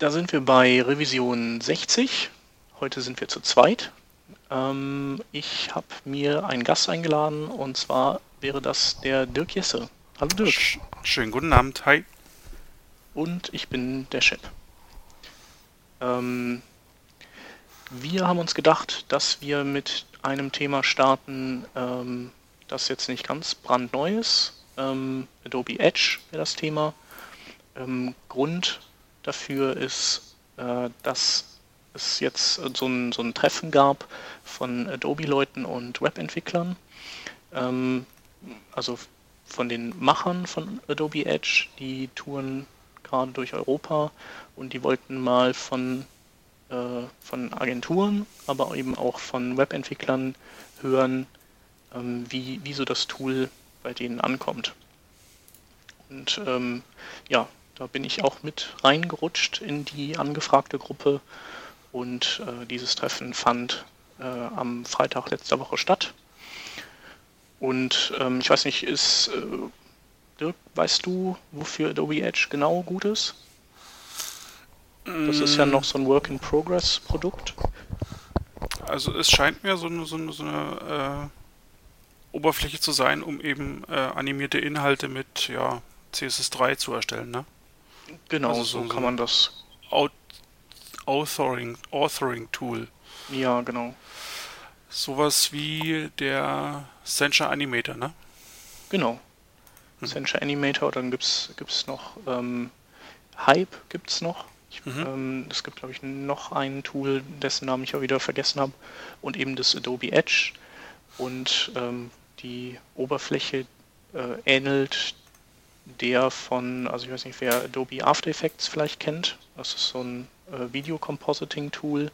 Da sind wir bei Revision 60. Heute sind wir zu zweit. Ähm, ich habe mir einen Gast eingeladen und zwar wäre das der Dirk Jesse. Hallo Dirk. Sch schönen guten Abend, hi. Und ich bin der Chef. Ähm, wir haben uns gedacht, dass wir mit einem Thema starten, ähm, das jetzt nicht ganz brandneu ist. Ähm, Adobe Edge wäre das Thema. Ähm, Grund dafür ist, äh, dass es jetzt so ein, so ein Treffen gab von Adobe-Leuten und Webentwicklern. Ähm, also von den Machern von Adobe Edge, die touren gerade durch Europa und die wollten mal von, äh, von Agenturen, aber eben auch von Webentwicklern hören, ähm, wie, wie so das Tool bei denen ankommt. Und ähm, ja, da bin ich auch mit reingerutscht in die angefragte Gruppe und äh, dieses Treffen fand äh, am Freitag letzter Woche statt. Und ähm, ich weiß nicht, ist äh, Dirk, weißt du, wofür Adobe Edge genau gut ist? Das ist ja noch so ein Work in Progress Produkt. Also es scheint mir so eine, so eine, so eine äh, Oberfläche zu sein, um eben äh, animierte Inhalte mit ja, CSS3 zu erstellen, ne? Genau, also so, so kann man das. Authoring, Authoring Tool. Ja, genau. Sowas wie der Sencha Animator, ne? Genau. Mhm. Sencha Animator, dann gibt es noch ähm, Hype gibt's noch. Ich, mhm. ähm, es gibt, glaube ich, noch ein Tool, dessen Namen ich auch wieder vergessen habe. Und eben das Adobe Edge. Und ähm, die Oberfläche äh, ähnelt der von, also ich weiß nicht, wer Adobe After Effects vielleicht kennt. Das ist so ein äh, Video Compositing Tool.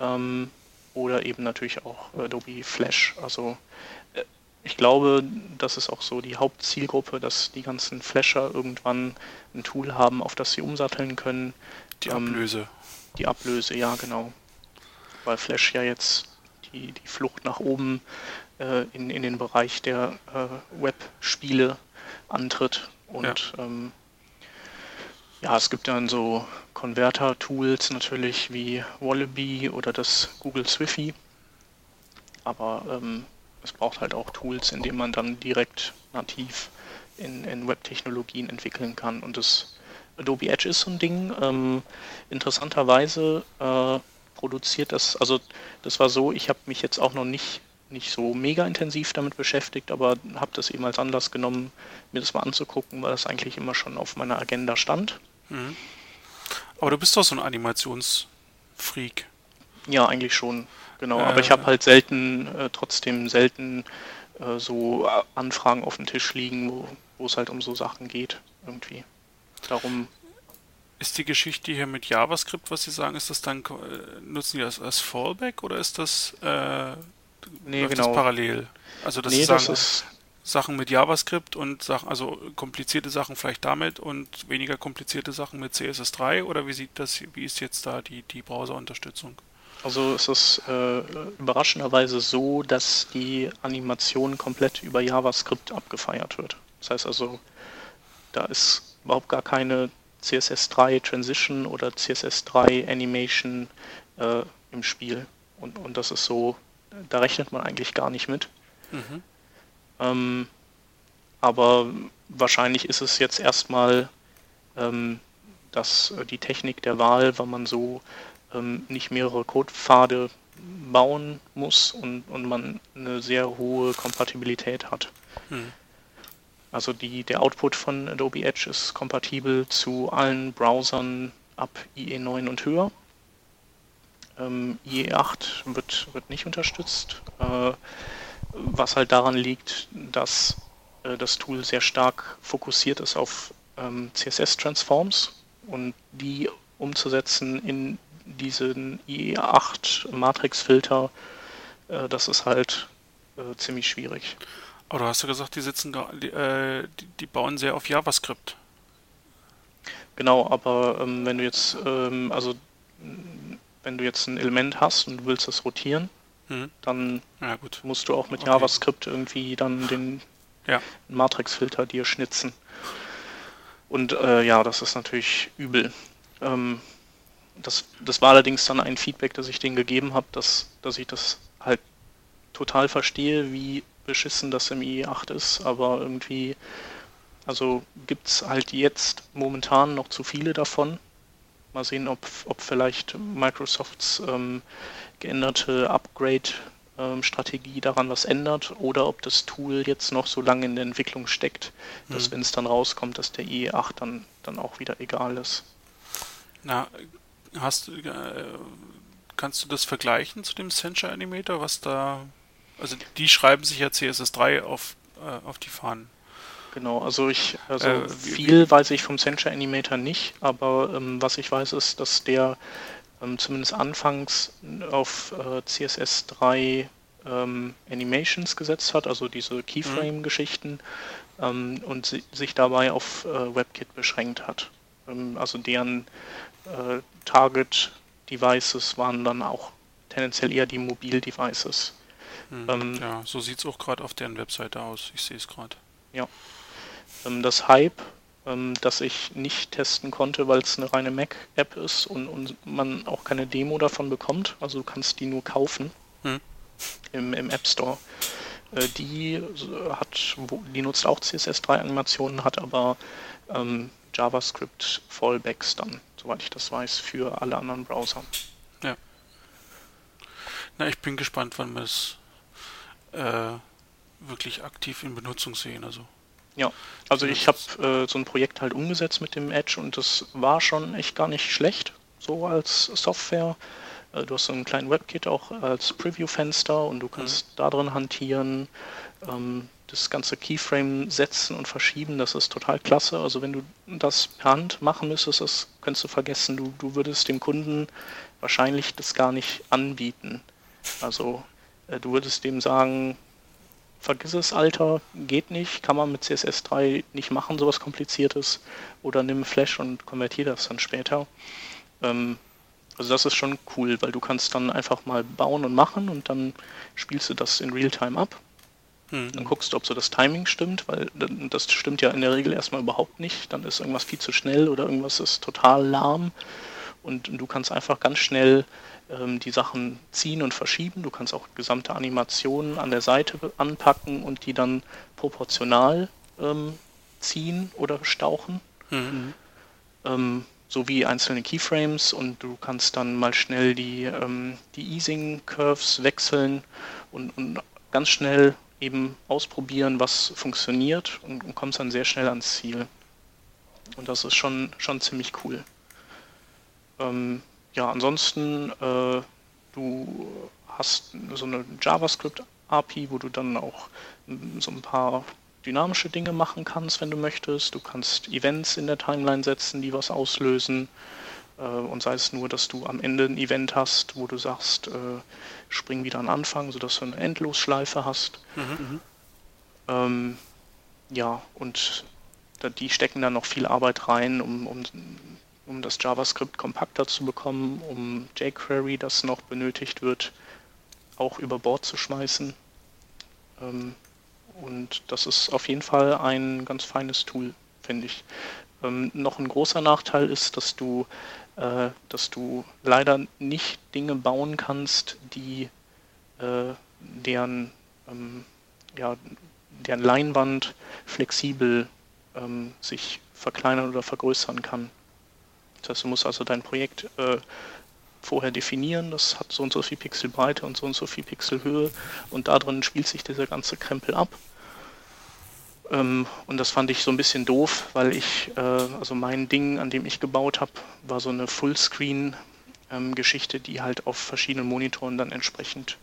Ähm, oder eben natürlich auch Adobe Flash. Also äh, ich glaube, das ist auch so die Hauptzielgruppe, dass die ganzen Flasher irgendwann ein Tool haben, auf das sie umsatteln können. Die ähm, Ablöse. Die Ablöse, ja genau. Weil Flash ja jetzt die, die Flucht nach oben äh, in, in den Bereich der äh, Web-Spiele antritt. Und ja. Ähm, ja, es gibt dann so Konverter-Tools natürlich wie Wallaby oder das Google Swiffy. Aber ähm, es braucht halt auch Tools, in denen man dann direkt nativ in, in Web-Technologien entwickeln kann. Und das Adobe Edge ist so ein Ding. Ähm, interessanterweise äh, produziert das, also das war so, ich habe mich jetzt auch noch nicht nicht so mega intensiv damit beschäftigt, aber habe das eben als Anlass genommen, mir das mal anzugucken, weil das eigentlich immer schon auf meiner Agenda stand. Mhm. Aber du bist doch so ein Animationsfreak. Ja, eigentlich schon, genau. Äh, aber ich habe halt selten, äh, trotzdem selten äh, so Anfragen auf dem Tisch liegen, wo, wo es halt um so Sachen geht, irgendwie. Darum ist die Geschichte hier mit JavaScript, was Sie sagen, ist das dann, äh, nutzen die das als Fallback oder ist das äh, nee, genau. das parallel? Also das, nee, sagen, das ist Sachen mit JavaScript und Sachen, also komplizierte Sachen vielleicht damit und weniger komplizierte Sachen mit CSS3 oder wie sieht das, wie ist jetzt da die, die Browserunterstützung? Also es ist äh, überraschenderweise so, dass die Animation komplett über JavaScript abgefeiert wird. Das heißt also, da ist überhaupt gar keine CSS3 Transition oder CSS3 Animation äh, im Spiel. Und, und das ist so da rechnet man eigentlich gar nicht mit. Mhm. Ähm, aber wahrscheinlich ist es jetzt erstmal ähm, dass die Technik der Wahl, weil man so ähm, nicht mehrere Codepfade bauen muss und, und man eine sehr hohe Kompatibilität hat. Mhm. Also die, der Output von Adobe Edge ist kompatibel zu allen Browsern ab IE9 und höher. Ähm, IE8 wird, wird nicht unterstützt, äh, was halt daran liegt, dass äh, das Tool sehr stark fokussiert ist auf ähm, CSS-Transforms und die umzusetzen in diesen IE8 Matrix-Filter, äh, das ist halt äh, ziemlich schwierig. Aber du hast ja gesagt, die sitzen, äh, die, die bauen sehr auf JavaScript. Genau, aber ähm, wenn du jetzt, ähm, also wenn du jetzt ein Element hast und du willst das rotieren, mhm. dann ja, musst du auch mit okay. JavaScript irgendwie dann den ja. Matrix-Filter dir schnitzen. Und äh, ja, das ist natürlich übel. Ähm, das, das war allerdings dann ein Feedback, das ich denen gegeben habe, dass, dass ich das halt total verstehe, wie beschissen das im IE8 ist, aber irgendwie, also gibt es halt jetzt momentan noch zu viele davon. Mal sehen, ob, ob vielleicht Microsofts ähm, geänderte Upgrade-Strategie ähm, daran was ändert oder ob das Tool jetzt noch so lange in der Entwicklung steckt, dass hm. wenn es dann rauskommt, dass der IE8 dann, dann auch wieder egal ist. Na, hast du, äh, kannst du das vergleichen zu dem Sensor Animator, was da, also die schreiben sich ja CSS3 auf, äh, auf die Fahnen. Genau, also ich, also äh, viel wie, weiß ich vom Sensor Animator nicht, aber ähm, was ich weiß ist, dass der ähm, zumindest anfangs auf äh, CSS3 ähm, Animations gesetzt hat, also diese Keyframe-Geschichten mhm. ähm, und si sich dabei auf äh, WebKit beschränkt hat. Ähm, also deren äh, Target Devices waren dann auch tendenziell eher die Mobil-Devices. Hm, ähm, ja, so sieht es auch gerade auf deren Webseite aus. Ich sehe es gerade. Ja. Ähm, das Hype, ähm, das ich nicht testen konnte, weil es eine reine Mac-App ist und, und, man auch keine Demo davon bekommt. Also du kannst die nur kaufen hm. im, im App Store. Äh, die hat, die nutzt auch CSS3-Animationen, hat aber ähm, JavaScript Fallbacks dann, soweit ich das weiß, für alle anderen Browser. Ja. Na, ich bin gespannt, wann wir es äh, wirklich aktiv in Benutzung sehen. Also. Ja, also ich habe äh, so ein Projekt halt umgesetzt mit dem Edge und das war schon echt gar nicht schlecht, so als Software. Äh, du hast so einen kleinen WebKit auch als Preview-Fenster und du kannst mhm. da drin hantieren. Ähm, das ganze Keyframe setzen und verschieben, das ist total klasse. Also wenn du das per Hand machen müsstest, das könntest du vergessen. Du, du würdest dem Kunden wahrscheinlich das gar nicht anbieten. Also äh, du würdest dem sagen, vergiss es, Alter, geht nicht, kann man mit CSS3 nicht machen, sowas kompliziertes. Oder nimm Flash und konvertiere das dann später. Ähm, also das ist schon cool, weil du kannst dann einfach mal bauen und machen und dann spielst du das in Realtime ab hm. Dann guckst du, ob so das Timing stimmt, weil das stimmt ja in der Regel erstmal überhaupt nicht. Dann ist irgendwas viel zu schnell oder irgendwas ist total lahm. Und, du kannst einfach ganz schnell ähm, die Sachen ziehen und verschieben. Du kannst auch gesamte Animationen an der Seite anpacken und die dann proportional ähm, ziehen oder stauchen. Mhm. Ähm, sowie einzelne Keyframes und du kannst dann mal schnell die, ähm, die Easing Curves wechseln und, und ganz schnell eben ausprobieren, was funktioniert und, und kommst dann sehr schnell ans Ziel. Und das ist schon, schon ziemlich cool. Ähm, ja, ansonsten, äh, du hast so eine JavaScript-API, wo du dann auch so ein paar dynamische Dinge machen kannst, wenn du möchtest. Du kannst Events in der Timeline setzen, die was auslösen. Äh, und sei es nur, dass du am Ende ein Event hast, wo du sagst, äh, spring wieder an Anfang, sodass du eine Endlosschleife hast. Mhm. Ähm, ja, und die stecken dann noch viel Arbeit rein, um, um, um das JavaScript kompakter zu bekommen, um jQuery, das noch benötigt wird, auch über Bord zu schmeißen. Ähm, und das ist auf jeden Fall ein ganz feines Tool, finde ich. Ähm, noch ein großer Nachteil ist, dass du äh, dass du leider nicht Dinge bauen kannst, die äh, deren, ähm, ja, deren Leinwand flexibel ähm, sich verkleinern oder vergrößern kann. Das heißt, du musst also dein Projekt äh, vorher definieren, das hat so und so viel Pixel Breite und so und so viel Pixel Höhe und da drin spielt sich dieser ganze Krempel ab. Ähm, und das fand ich so ein bisschen doof, weil ich, äh, also mein Ding, an dem ich gebaut habe, war so eine Fullscreen-Geschichte, die halt auf verschiedenen Monitoren dann entsprechend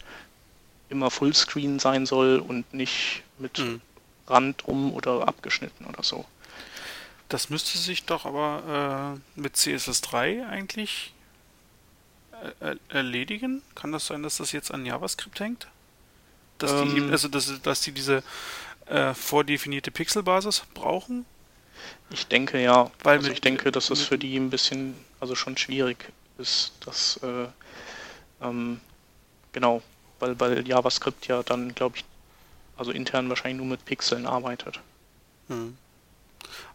immer Fullscreen sein soll und nicht mit mhm. Rand drum oder abgeschnitten oder so. Das müsste sich doch aber äh, mit CSS3 eigentlich äh, erledigen. Kann das sein, dass das jetzt an JavaScript hängt? Dass ähm, die, also dass, dass die diese äh, vordefinierte Pixelbasis brauchen? Ich denke ja. Weil also ich denke, dass das für die ein bisschen, also schon schwierig ist, dass äh, ähm, genau, weil, weil JavaScript ja dann, glaube ich, also intern wahrscheinlich nur mit Pixeln arbeitet. Hm.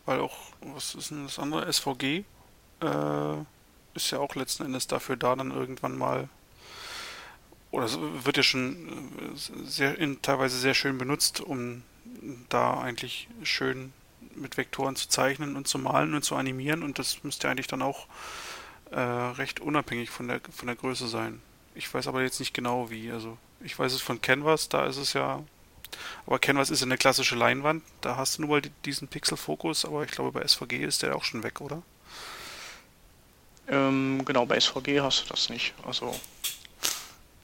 Weil auch, was ist denn das andere? SVG? Äh, ist ja auch letzten Endes dafür da, dann irgendwann mal oder wird ja schon äh, sehr in, teilweise sehr schön benutzt, um da eigentlich schön mit Vektoren zu zeichnen und zu malen und zu animieren und das müsste eigentlich dann auch äh, recht unabhängig von der von der Größe sein. Ich weiß aber jetzt nicht genau wie. Also ich weiß es von Canvas, da ist es ja. Aber Canvas ist eine klassische Leinwand, da hast du nur mal diesen Pixelfokus, aber ich glaube bei SVG ist der auch schon weg, oder? Ähm, genau, bei SVG hast du das nicht. Also.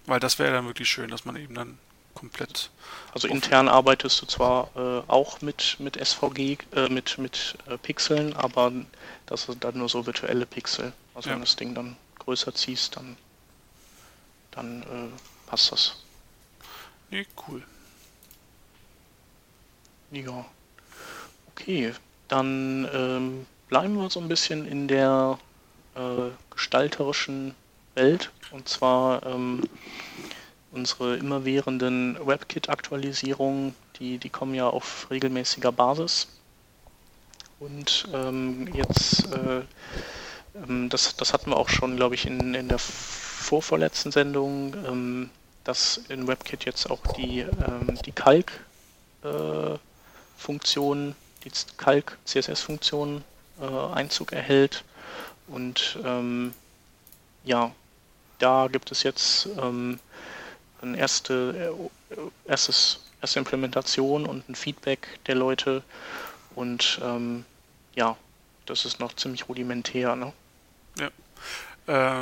Weil das wäre dann wirklich schön, dass man eben dann komplett. Also intern arbeitest du zwar äh, auch mit, mit SVG, äh, mit, mit äh, Pixeln, aber das sind dann nur so virtuelle Pixel. Also ja. wenn du das Ding dann größer ziehst, dann, dann äh, passt das. Nee, cool. Ja. Okay, dann ähm, bleiben wir so ein bisschen in der äh, gestalterischen Welt. Und zwar ähm, unsere immerwährenden WebKit-Aktualisierungen, die, die kommen ja auf regelmäßiger Basis. Und ähm, jetzt, äh, ähm, das, das hatten wir auch schon, glaube ich, in, in der vorvorletzten Sendung, ähm, dass in WebKit jetzt auch die, ähm, die Kalk-Funktion, äh, die Kalk-CSS-Funktion äh, Einzug erhält. Und ähm, ja, da gibt es jetzt ähm, eine erste, äh, erstes, erste Implementation und ein Feedback der Leute. Und ähm, ja, das ist noch ziemlich rudimentär. Ne? Ja.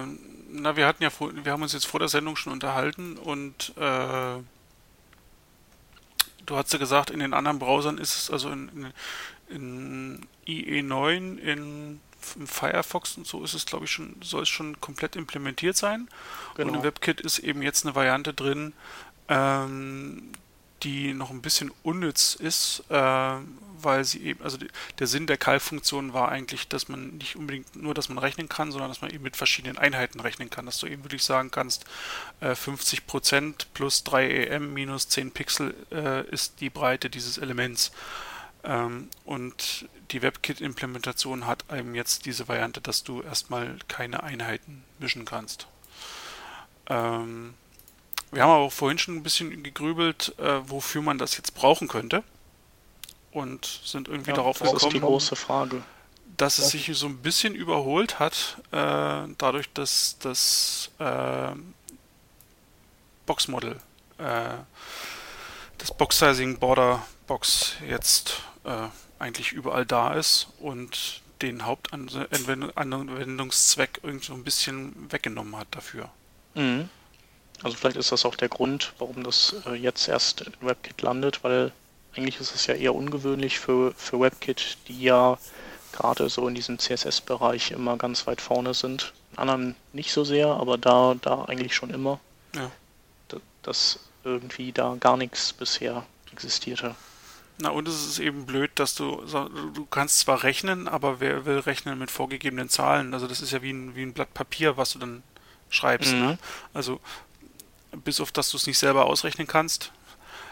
Äh, na, wir hatten ja vor, wir haben uns jetzt vor der Sendung schon unterhalten und äh, du hast ja gesagt, in den anderen Browsern ist es also in, in, in IE9, in im Firefox und so ist es, glaube ich, schon, soll es schon komplett implementiert sein. Genau. Und im WebKit ist eben jetzt eine Variante drin, ähm, die noch ein bisschen unnütz ist, äh, weil sie eben, also die, der Sinn der Call-Funktion war eigentlich, dass man nicht unbedingt nur, dass man rechnen kann, sondern dass man eben mit verschiedenen Einheiten rechnen kann, dass du eben wirklich sagen kannst, äh, 50% plus 3 EM minus 10 Pixel äh, ist die Breite dieses Elements. Ähm, und die WebKit-Implementation hat einem jetzt diese Variante, dass du erstmal keine Einheiten mischen kannst. Ähm, wir haben aber auch vorhin schon ein bisschen gegrübelt, äh, wofür man das jetzt brauchen könnte. Und sind irgendwie ja, darauf das gekommen, ist die große Frage. dass es sich so ein bisschen überholt hat, äh, dadurch, dass das äh, Box-Model, äh, das Box-Sizing Border Box jetzt äh, eigentlich überall da ist und den Hauptanwendungszweck irgendwie so ein bisschen weggenommen hat dafür. Mhm. Also vielleicht ist das auch der Grund, warum das äh, jetzt erst in WebKit landet, weil eigentlich ist es ja eher ungewöhnlich für, für WebKit, die ja gerade so in diesem CSS-Bereich immer ganz weit vorne sind. In anderen nicht so sehr, aber da, da eigentlich schon immer. Ja. Dass irgendwie da gar nichts bisher existierte. Na und es ist eben blöd, dass du du kannst zwar rechnen, aber wer will rechnen mit vorgegebenen Zahlen? Also das ist ja wie ein, wie ein Blatt Papier, was du dann schreibst. Ne? Mhm. Ne? Also bis auf dass du es nicht selber ausrechnen kannst,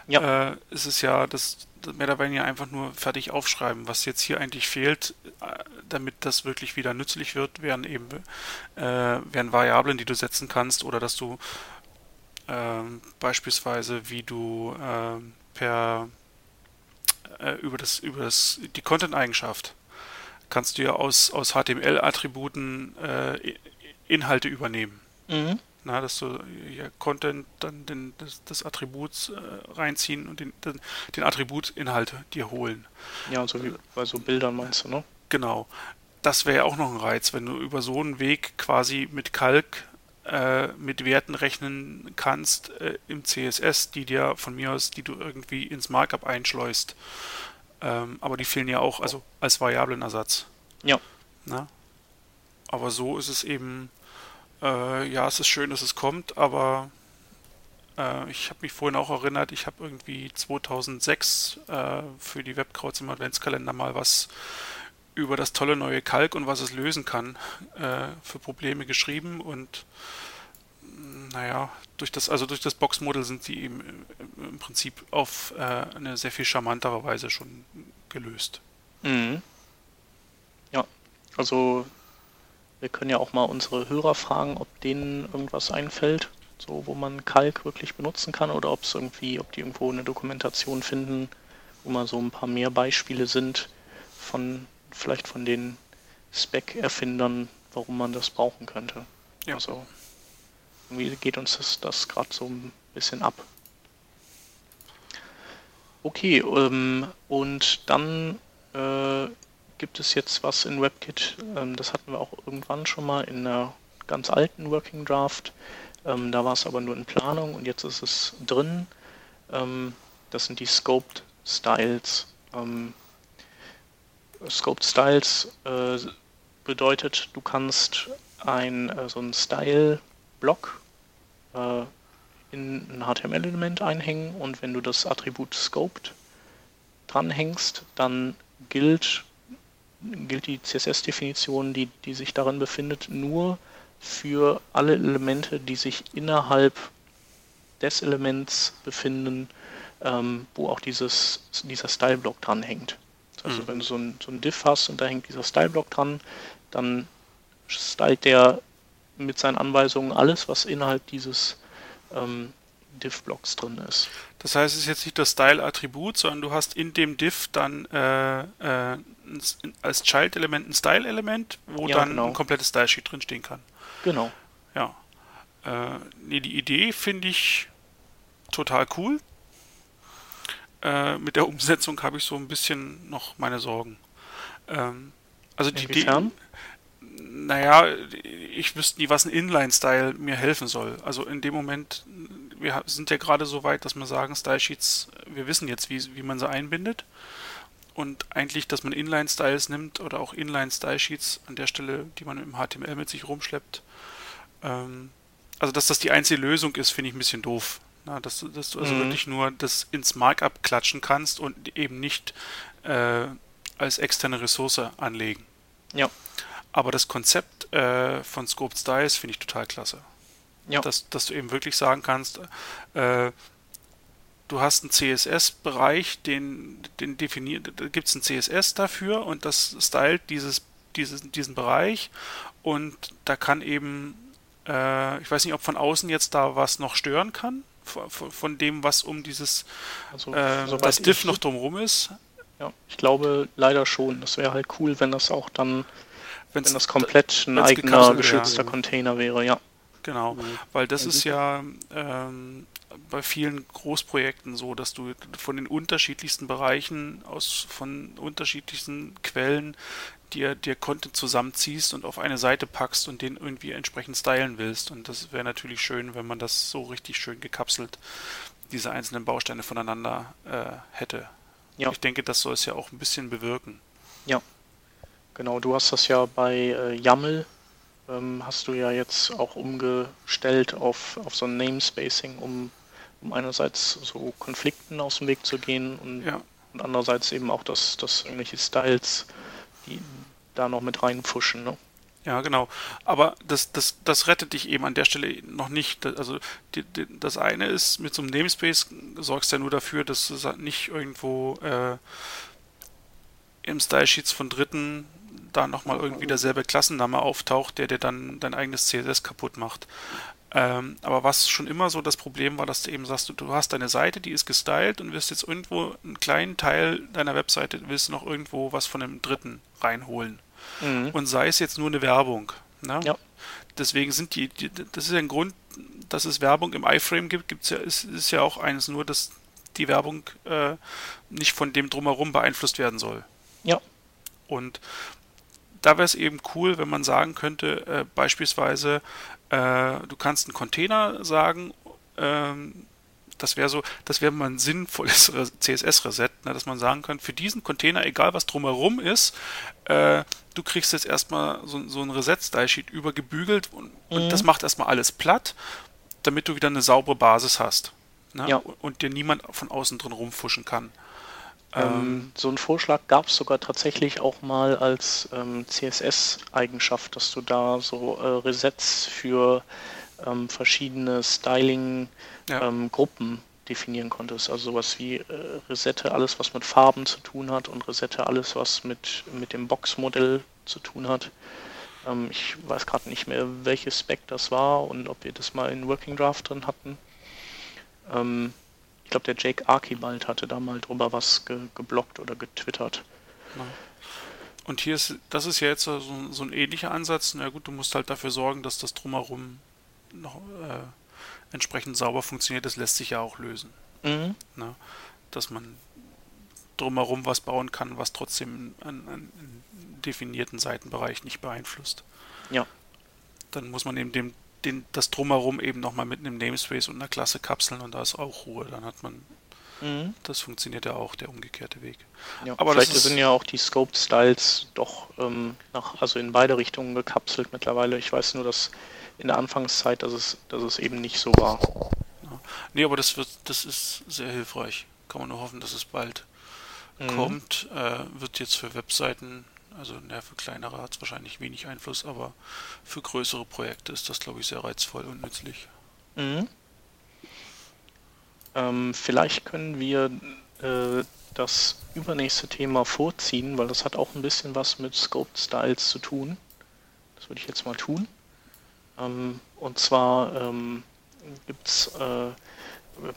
ja. äh, ist es ja das mehr oder weniger einfach nur fertig aufschreiben. Was jetzt hier eigentlich fehlt, äh, damit das wirklich wieder nützlich wird, wären eben äh, wären Variablen, die du setzen kannst oder dass du äh, beispielsweise wie du äh, per äh, über das, über das, die Content-Eigenschaft kannst du ja aus, aus HTML-Attributen äh, Inhalte übernehmen. Mhm. Na, dass du hier Content, dann den, das, das Attribut äh, reinziehen und den, den, den Attributinhalt dir holen. Ja, so wie bei so Bildern meinst du, ne? Genau. Das wäre ja auch noch ein Reiz, wenn du über so einen Weg quasi mit Kalk äh, mit Werten rechnen kannst äh, im CSS, die dir von mir aus, die du irgendwie ins Markup einschleust. Ähm, aber die fehlen ja auch, also als Variablenersatz. Ja. Na? Aber so ist es eben, äh, ja, es ist schön, dass es kommt, aber äh, ich habe mich vorhin auch erinnert, ich habe irgendwie 2006 äh, für die Webkrauts im Adventskalender mal was über das tolle neue Kalk und was es lösen kann äh, für Probleme geschrieben und naja, durch das, also durch das Boxmodell sind sie eben im Prinzip auf äh, eine sehr viel charmantere Weise schon gelöst. Mhm. Ja, also wir können ja auch mal unsere Hörer fragen, ob denen irgendwas einfällt, so wo man Kalk wirklich benutzen kann oder ob es irgendwie, ob die irgendwo eine Dokumentation finden, wo mal so ein paar mehr Beispiele sind von vielleicht von den Spec-Erfindern, warum man das brauchen könnte. Ja. Also irgendwie geht uns das, das gerade so ein bisschen ab. Okay, ähm, und dann äh, gibt es jetzt was in WebKit, ähm, das hatten wir auch irgendwann schon mal in einer ganz alten Working Draft. Ähm, da war es aber nur in Planung und jetzt ist es drin. Ähm, das sind die Scoped Styles. Scoped Styles äh, bedeutet, du kannst ein äh, so ein Style-Block äh, in ein HTML-Element einhängen und wenn du das Attribut Scoped dranhängst, dann gilt, gilt die CSS-Definition, die, die sich darin befindet, nur für alle Elemente, die sich innerhalb des Elements befinden, ähm, wo auch dieses, dieser Style-Block dranhängt. Also mhm. wenn du so ein, so ein Diff hast und da hängt dieser Style-Block dran, dann stylt der mit seinen Anweisungen alles, was innerhalb dieses ähm, Div-Blocks drin ist. Das heißt, es ist jetzt nicht das Style-Attribut, sondern du hast in dem Div dann äh, äh, als Child-Element ein Style-Element, wo ja, dann genau. ein komplettes Style-Sheet drinstehen kann. Genau. Ja. Äh, nee, die Idee finde ich total cool. Äh, mit der Umsetzung habe ich so ein bisschen noch meine Sorgen. Ähm, also die Inwiefern? Idee naja, ich wüsste nie, was ein Inline-Style mir helfen soll. Also in dem Moment, wir sind ja gerade so weit, dass wir sagen, Style-Sheets, wir wissen jetzt, wie, wie man sie einbindet. Und eigentlich, dass man Inline-Styles nimmt oder auch Inline-Style-Sheets an der Stelle, die man im HTML mit sich rumschleppt. Ähm, also, dass das die einzige Lösung ist, finde ich ein bisschen doof. Na, dass, dass du also mhm. wirklich nur das ins Markup klatschen kannst und eben nicht äh, als externe Ressource anlegen. Ja. Aber das Konzept äh, von Scoped Styles finde ich total klasse. Ja. Dass, dass du eben wirklich sagen kannst, äh, du hast einen CSS-Bereich, den, den definiert, da gibt es ein CSS dafür und das stylt dieses, dieses, diesen Bereich und da kann eben, äh, ich weiß nicht, ob von außen jetzt da was noch stören kann, von, von dem, was um dieses also, äh, das Diff noch drumherum ist. Ja, ich glaube leider schon. Das wäre halt cool, wenn das auch dann Wenn's, Wenn das komplett ein eigener geschützter wäre. Container wäre, ja. Genau, mhm. weil das ist ja ähm, bei vielen Großprojekten so, dass du von den unterschiedlichsten Bereichen aus von unterschiedlichsten Quellen dir, dir Content zusammenziehst und auf eine Seite packst und den irgendwie entsprechend stylen willst. Und das wäre natürlich schön, wenn man das so richtig schön gekapselt, diese einzelnen Bausteine voneinander äh, hätte. Ja. Ich denke, das soll es ja auch ein bisschen bewirken. Ja, Genau, du hast das ja bei äh, YAML, ähm, hast du ja jetzt auch umgestellt auf, auf so ein Namespacing, um, um einerseits so Konflikten aus dem Weg zu gehen und, ja. und andererseits eben auch, dass, dass irgendwelche Styles, die da noch mit reinpfuschen. Ne? Ja, genau. Aber das, das, das rettet dich eben an der Stelle noch nicht. Also die, die, das eine ist, mit so einem Namespace sorgst du ja nur dafür, dass du nicht irgendwo äh, im Style Sheets von Dritten da nochmal irgendwie derselbe Klassenname auftaucht, der dir dann dein eigenes CSS kaputt macht. Ähm, aber was schon immer so das Problem war, dass du eben sagst, du, du hast deine Seite, die ist gestylt und wirst jetzt irgendwo einen kleinen Teil deiner Webseite, willst du noch irgendwo was von einem Dritten reinholen. Mhm. Und sei es jetzt nur eine Werbung. Ne? Ja. Deswegen sind die, die, das ist ja ein Grund, dass es Werbung im iFrame gibt, gibt's ja, ist, ist ja auch eines, nur dass die Werbung äh, nicht von dem drumherum beeinflusst werden soll. Ja. Und da wäre es eben cool, wenn man sagen könnte, äh, beispielsweise, äh, du kannst einen Container sagen, ähm, das wäre so, das wäre mal ein sinnvolles CSS-Reset, ne, dass man sagen kann, für diesen Container, egal was drumherum ist, äh, du kriegst jetzt erstmal so, so ein Reset-Style-Sheet übergebügelt und, mhm. und, das macht erstmal alles platt, damit du wieder eine saubere Basis hast. Ne? Ja. Und dir niemand von außen drin rumfuschen kann. Ähm, ähm, so einen Vorschlag gab es sogar tatsächlich auch mal als ähm, CSS-Eigenschaft, dass du da so äh, Resets für ähm, verschiedene Styling-Gruppen ja. Ähm, definieren konntest. Also sowas wie äh, Resette, alles was mit Farben zu tun hat und Resette, alles was mit, mit dem Box-Modell zu tun hat. Ähm, ich weiß gerade nicht mehr, welches Spec das war und ob wir das mal in Working Draft drin hatten. Ich glaube, der Jake Archibald hatte da mal drüber was ge geblockt oder getwittert. Ja. Und hier ist, das ist ja jetzt so, so, ein ähnlicher Ansatz. Na gut, du musst halt dafür sorgen, dass das drumherum noch äh, entsprechend sauber funktioniert. Das lässt sich ja auch lösen. Mhm. Na, dass man drumherum was bauen kann, was trotzdem einen, einen definierten Seitenbereich nicht beeinflusst. Ja. Dann muss man eben dem, den, das drumherum eben nochmal mit einem Namespace und einer Klasse kapseln und da ist auch Ruhe. Dann hat man Mhm. Das funktioniert ja auch, der umgekehrte Weg. Ja, Aber vielleicht sind ja auch die Scope-Styles doch ähm, nach, also in beide Richtungen gekapselt mittlerweile. Ich weiß nur, dass in der Anfangszeit, dass es, dass es eben nicht so war. Ja. Nee, aber das wird, das ist sehr hilfreich. Kann man nur hoffen, dass es bald mhm. kommt. Äh, wird jetzt für Webseiten, also na, für kleinere hat es wahrscheinlich wenig Einfluss, aber für größere Projekte ist das, glaube ich, sehr reizvoll und nützlich. Mhm. Ähm, vielleicht können wir äh, das übernächste Thema vorziehen, weil das hat auch ein bisschen was mit Scoped Styles zu tun. Das würde ich jetzt mal tun. Ähm, und zwar ähm, gibt es, äh,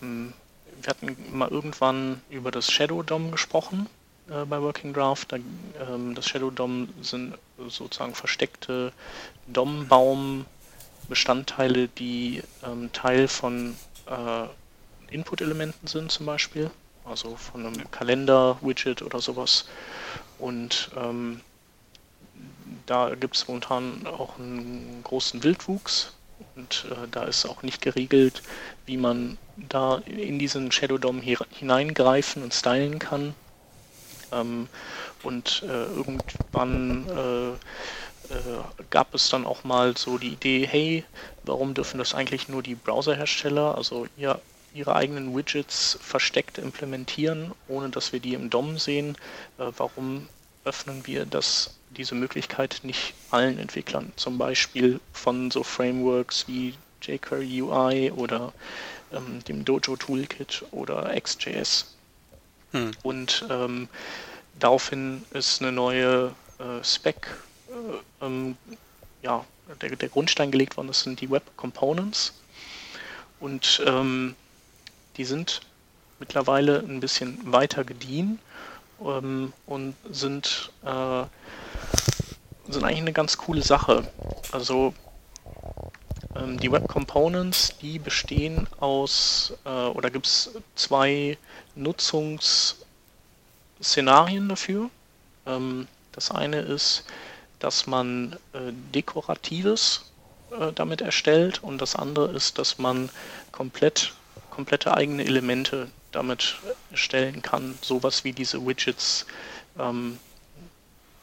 ähm, wir hatten mal irgendwann über das Shadow DOM gesprochen äh, bei Working Draft. Da, ähm, das Shadow DOM sind sozusagen versteckte DOM-Baum-Bestandteile, die ähm, Teil von äh, Input-Elementen sind zum Beispiel, also von einem Kalender-Widget oder sowas. Und ähm, da gibt es momentan auch einen großen Wildwuchs und äh, da ist auch nicht geregelt, wie man da in diesen Shadow DOM hineingreifen und stylen kann. Ähm, und äh, irgendwann äh, äh, gab es dann auch mal so die Idee, hey, warum dürfen das eigentlich nur die Browserhersteller, also ihr ihre eigenen Widgets versteckt implementieren, ohne dass wir die im DOM sehen. Äh, warum öffnen wir das, diese Möglichkeit nicht allen Entwicklern, zum Beispiel von so Frameworks wie jQuery UI oder ähm, dem Dojo Toolkit oder XJS. Hm. Und ähm, daraufhin ist eine neue äh, Spec, äh, ähm, ja, der, der, Grundstein gelegt worden, das sind die Web Components. Und ähm, die sind mittlerweile ein bisschen weiter gediehen ähm, und sind, äh, sind eigentlich eine ganz coole Sache. Also ähm, die Web Components, die bestehen aus, äh, oder gibt es zwei Nutzungsszenarien dafür. Ähm, das eine ist, dass man äh, Dekoratives äh, damit erstellt und das andere ist, dass man komplett komplette eigene Elemente damit erstellen kann. Sowas wie diese Widgets, ähm,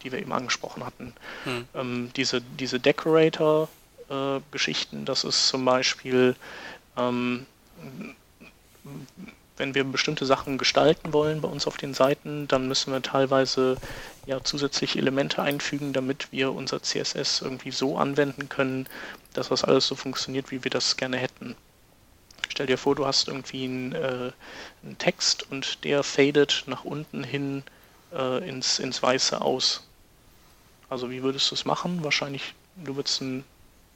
die wir eben angesprochen hatten. Hm. Ähm, diese, diese Decorator-Geschichten, äh, das ist zum Beispiel, ähm, wenn wir bestimmte Sachen gestalten wollen bei uns auf den Seiten, dann müssen wir teilweise ja zusätzliche Elemente einfügen, damit wir unser CSS irgendwie so anwenden können, dass das alles so funktioniert, wie wir das gerne hätten. Stell dir vor, du hast irgendwie einen, äh, einen Text und der fadet nach unten hin äh, ins, ins Weiße aus. Also wie würdest du es machen? Wahrscheinlich, du würdest einen,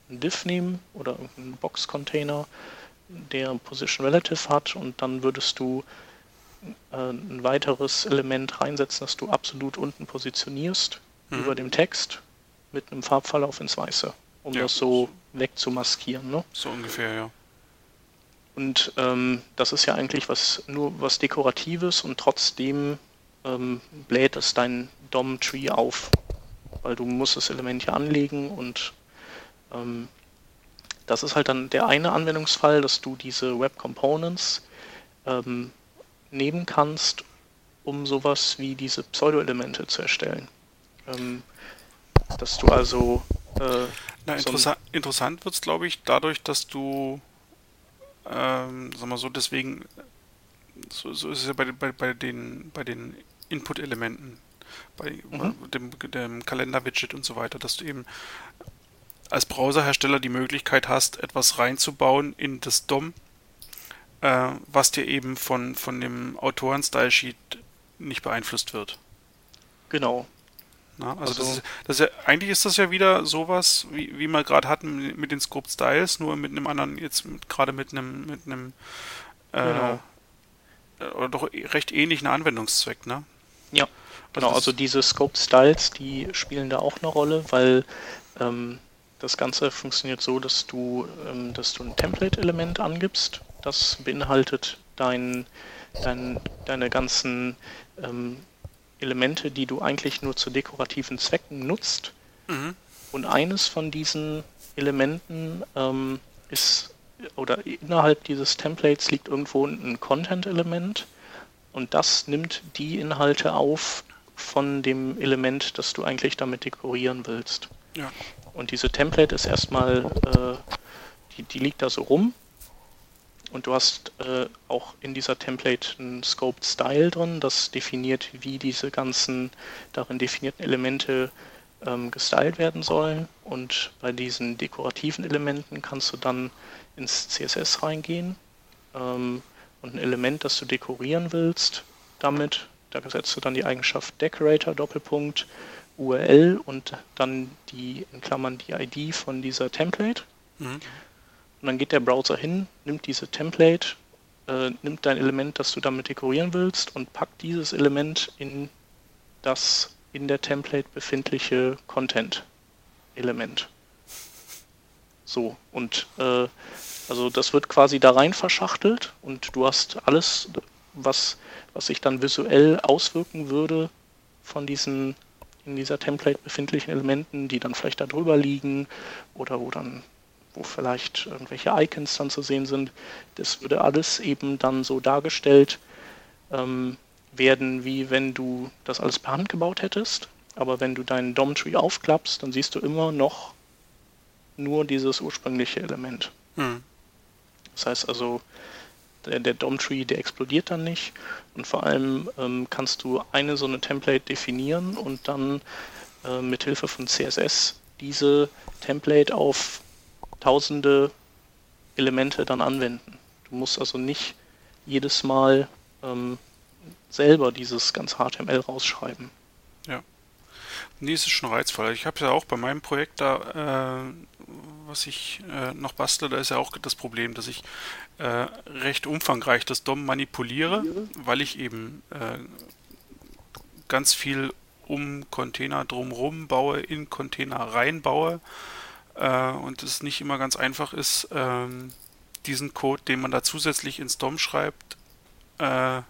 einen Div nehmen oder einen Box-Container, der Position Relative hat und dann würdest du äh, ein weiteres Element reinsetzen, das du absolut unten positionierst mhm. über dem Text mit einem Farbverlauf ins Weiße, um ja. das so wegzumaskieren. Ne? So ungefähr, ja. Und ähm, das ist ja eigentlich was nur was Dekoratives und trotzdem ähm, bläht es dein DOM-Tree auf. Weil du musst das Element ja anlegen und ähm, das ist halt dann der eine Anwendungsfall, dass du diese Web Components ähm, nehmen kannst, um sowas wie diese Pseudo-Elemente zu erstellen. Ähm, dass du also äh, Na, interessa so interessant wird es, glaube ich, dadurch, dass du ähm, sagen wir so, deswegen, so, so ist es ja bei, bei, bei den, bei den Input-Elementen, bei mhm. dem, dem Kalender-Widget und so weiter, dass du eben als Browserhersteller die Möglichkeit hast, etwas reinzubauen in das DOM, äh, was dir eben von, von dem Autoren-Style-Sheet nicht beeinflusst wird. Genau. Na, also, also das ist, das ist ja, eigentlich ist das ja wieder sowas, wie, wie wir gerade hatten mit den Scope Styles, nur mit einem anderen, jetzt gerade mit einem, mit einem äh, genau. oder doch recht ähnlichen Anwendungszweck, ne? Ja, also genau, also diese Scope Styles, die spielen da auch eine Rolle, weil ähm, das Ganze funktioniert so, dass du, ähm, dass du ein Template-Element angibst, das beinhaltet dein, dein, deine ganzen ähm, Elemente, die du eigentlich nur zu dekorativen Zwecken nutzt. Mhm. Und eines von diesen Elementen ähm, ist, oder innerhalb dieses Templates liegt irgendwo ein Content-Element und das nimmt die Inhalte auf von dem Element, das du eigentlich damit dekorieren willst. Ja. Und diese Template ist erstmal, äh, die, die liegt da so rum und du hast äh, auch in dieser Template einen Scoped Style drin, das definiert, wie diese ganzen darin definierten Elemente ähm, gestylt werden sollen. Und bei diesen dekorativen Elementen kannst du dann ins CSS reingehen ähm, und ein Element, das du dekorieren willst, damit, da setzt du dann die Eigenschaft Decorator Doppelpunkt URL und dann die in Klammern die ID von dieser Template. Mhm. Und dann geht der Browser hin, nimmt diese Template, äh, nimmt dein Element, das du damit dekorieren willst, und packt dieses Element in das in der Template befindliche Content-Element. So, und äh, also das wird quasi da rein verschachtelt und du hast alles, was, was sich dann visuell auswirken würde von diesen in dieser Template befindlichen Elementen, die dann vielleicht da drüber liegen oder wo dann wo vielleicht irgendwelche Icons dann zu sehen sind. Das würde alles eben dann so dargestellt ähm, werden, wie wenn du das alles per Hand gebaut hättest. Aber wenn du deinen DOM-Tree aufklappst, dann siehst du immer noch nur dieses ursprüngliche Element. Hm. Das heißt also, der, der DOM-Tree, der explodiert dann nicht. Und vor allem ähm, kannst du eine so eine Template definieren und dann äh, mit Hilfe von CSS diese Template auf tausende Elemente dann anwenden. Du musst also nicht jedes Mal ähm, selber dieses ganze HTML rausschreiben. Ja. Nee, es ist schon reizvoll. Ich habe ja auch bei meinem Projekt da, äh, was ich äh, noch bastle, da ist ja auch das Problem, dass ich äh, recht umfangreich das DOM manipuliere, weil ich eben äh, ganz viel um Container drumherum baue, in Container reinbaue äh, und es nicht immer ganz einfach ist, ähm, diesen Code, den man da zusätzlich ins DOM schreibt, äh,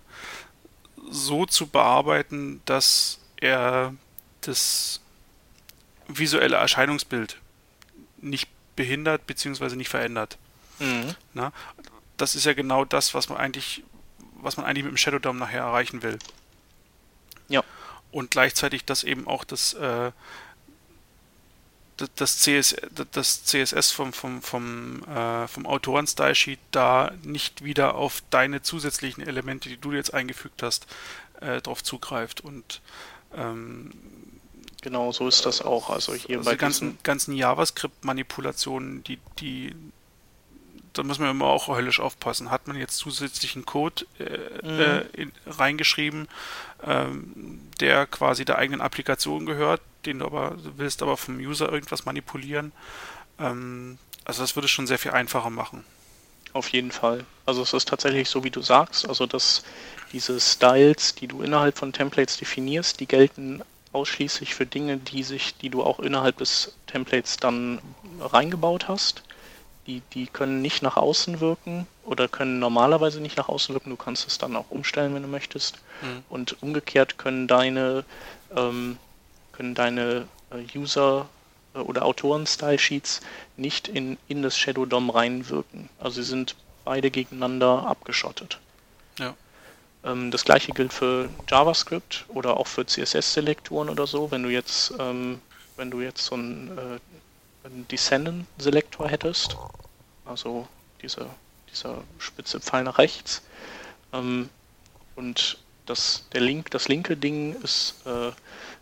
so zu bearbeiten, dass er das visuelle Erscheinungsbild nicht behindert bzw. nicht verändert. Mhm. Na, das ist ja genau das, was man eigentlich, was man eigentlich mit dem Shadow DOM nachher erreichen will. Ja. Und gleichzeitig, dass eben auch das, äh, das, CS, das CSS vom, vom, vom, äh, vom Autoren-Style-Sheet da nicht wieder auf deine zusätzlichen Elemente, die du jetzt eingefügt hast, äh, drauf zugreift. Und ähm, genau so ist das auch. Also hier also bei die ganzen, ganzen JavaScript-Manipulationen, die, die da muss man immer auch höllisch aufpassen. Hat man jetzt zusätzlichen Code äh, mhm. äh, in, reingeschrieben, ähm, der quasi der eigenen Applikation gehört, den du aber du willst aber vom User irgendwas manipulieren. Ähm, also das würde es schon sehr viel einfacher machen. Auf jeden Fall. Also es ist tatsächlich so, wie du sagst, also dass diese Styles, die du innerhalb von Templates definierst, die gelten ausschließlich für Dinge, die sich, die du auch innerhalb des Templates dann reingebaut hast. Die, die können nicht nach außen wirken oder können normalerweise nicht nach außen wirken. Du kannst es dann auch umstellen, wenn du möchtest. Mhm. Und umgekehrt können deine ähm, können deine äh, User äh, oder Autoren-Style-Sheets nicht in, in das Shadow DOM reinwirken. Also sie sind beide gegeneinander abgeschottet. Ja. Ähm, das gleiche gilt für JavaScript oder auch für CSS-Selektoren oder so. Wenn du jetzt, ähm, wenn du jetzt so einen, äh, einen Descendant-Selektor hättest, also dieser, dieser spitze Pfeil nach rechts, ähm, und das, der Link, das linke Ding ist äh,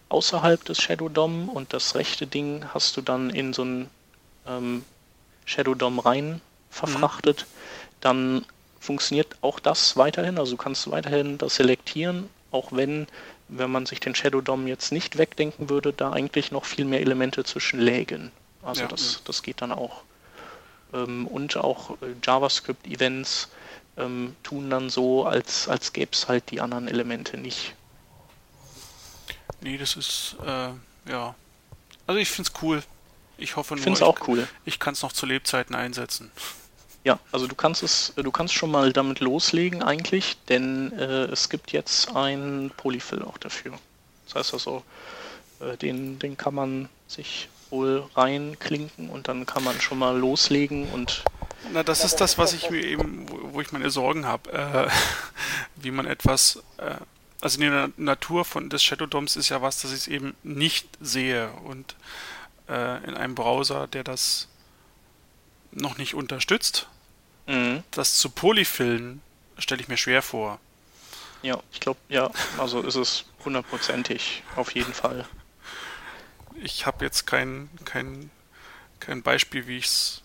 außerhalb des Shadow DOM und das rechte Ding hast du dann in so ein ähm, Shadow DOM rein verfrachtet, mhm. dann funktioniert auch das weiterhin. Also du kannst weiterhin das selektieren, auch wenn wenn man sich den Shadow DOM jetzt nicht wegdenken würde, da eigentlich noch viel mehr Elemente zwischen lägen. Also ja, das, das geht dann auch. Ähm, und auch äh, JavaScript-Events ähm, tun dann so, als, als gäbe es halt die anderen Elemente nicht. Nee, das ist, äh, ja. Also ich finde es cool. Ich hoffe nur, ich finde es auch cool. Ich kann es noch zu Lebzeiten einsetzen. Ja, also du kannst es, du kannst schon mal damit loslegen eigentlich, denn äh, es gibt jetzt ein Polyfill auch dafür. Das heißt also, äh, den, den kann man sich wohl reinklinken und dann kann man schon mal loslegen und na, das ist das, was ich mir eben, wo ich meine Sorgen habe, äh, wie man etwas, äh, also in der Natur von des Shadow DOMs ist ja was, das ich eben nicht sehe und äh, in einem Browser, der das noch nicht unterstützt, Mhm. Das zu polyfillen stelle ich mir schwer vor. Ja, ich glaube, ja, also ist es hundertprozentig, auf jeden Fall. Ich habe jetzt kein, kein, kein Beispiel, wie ich es.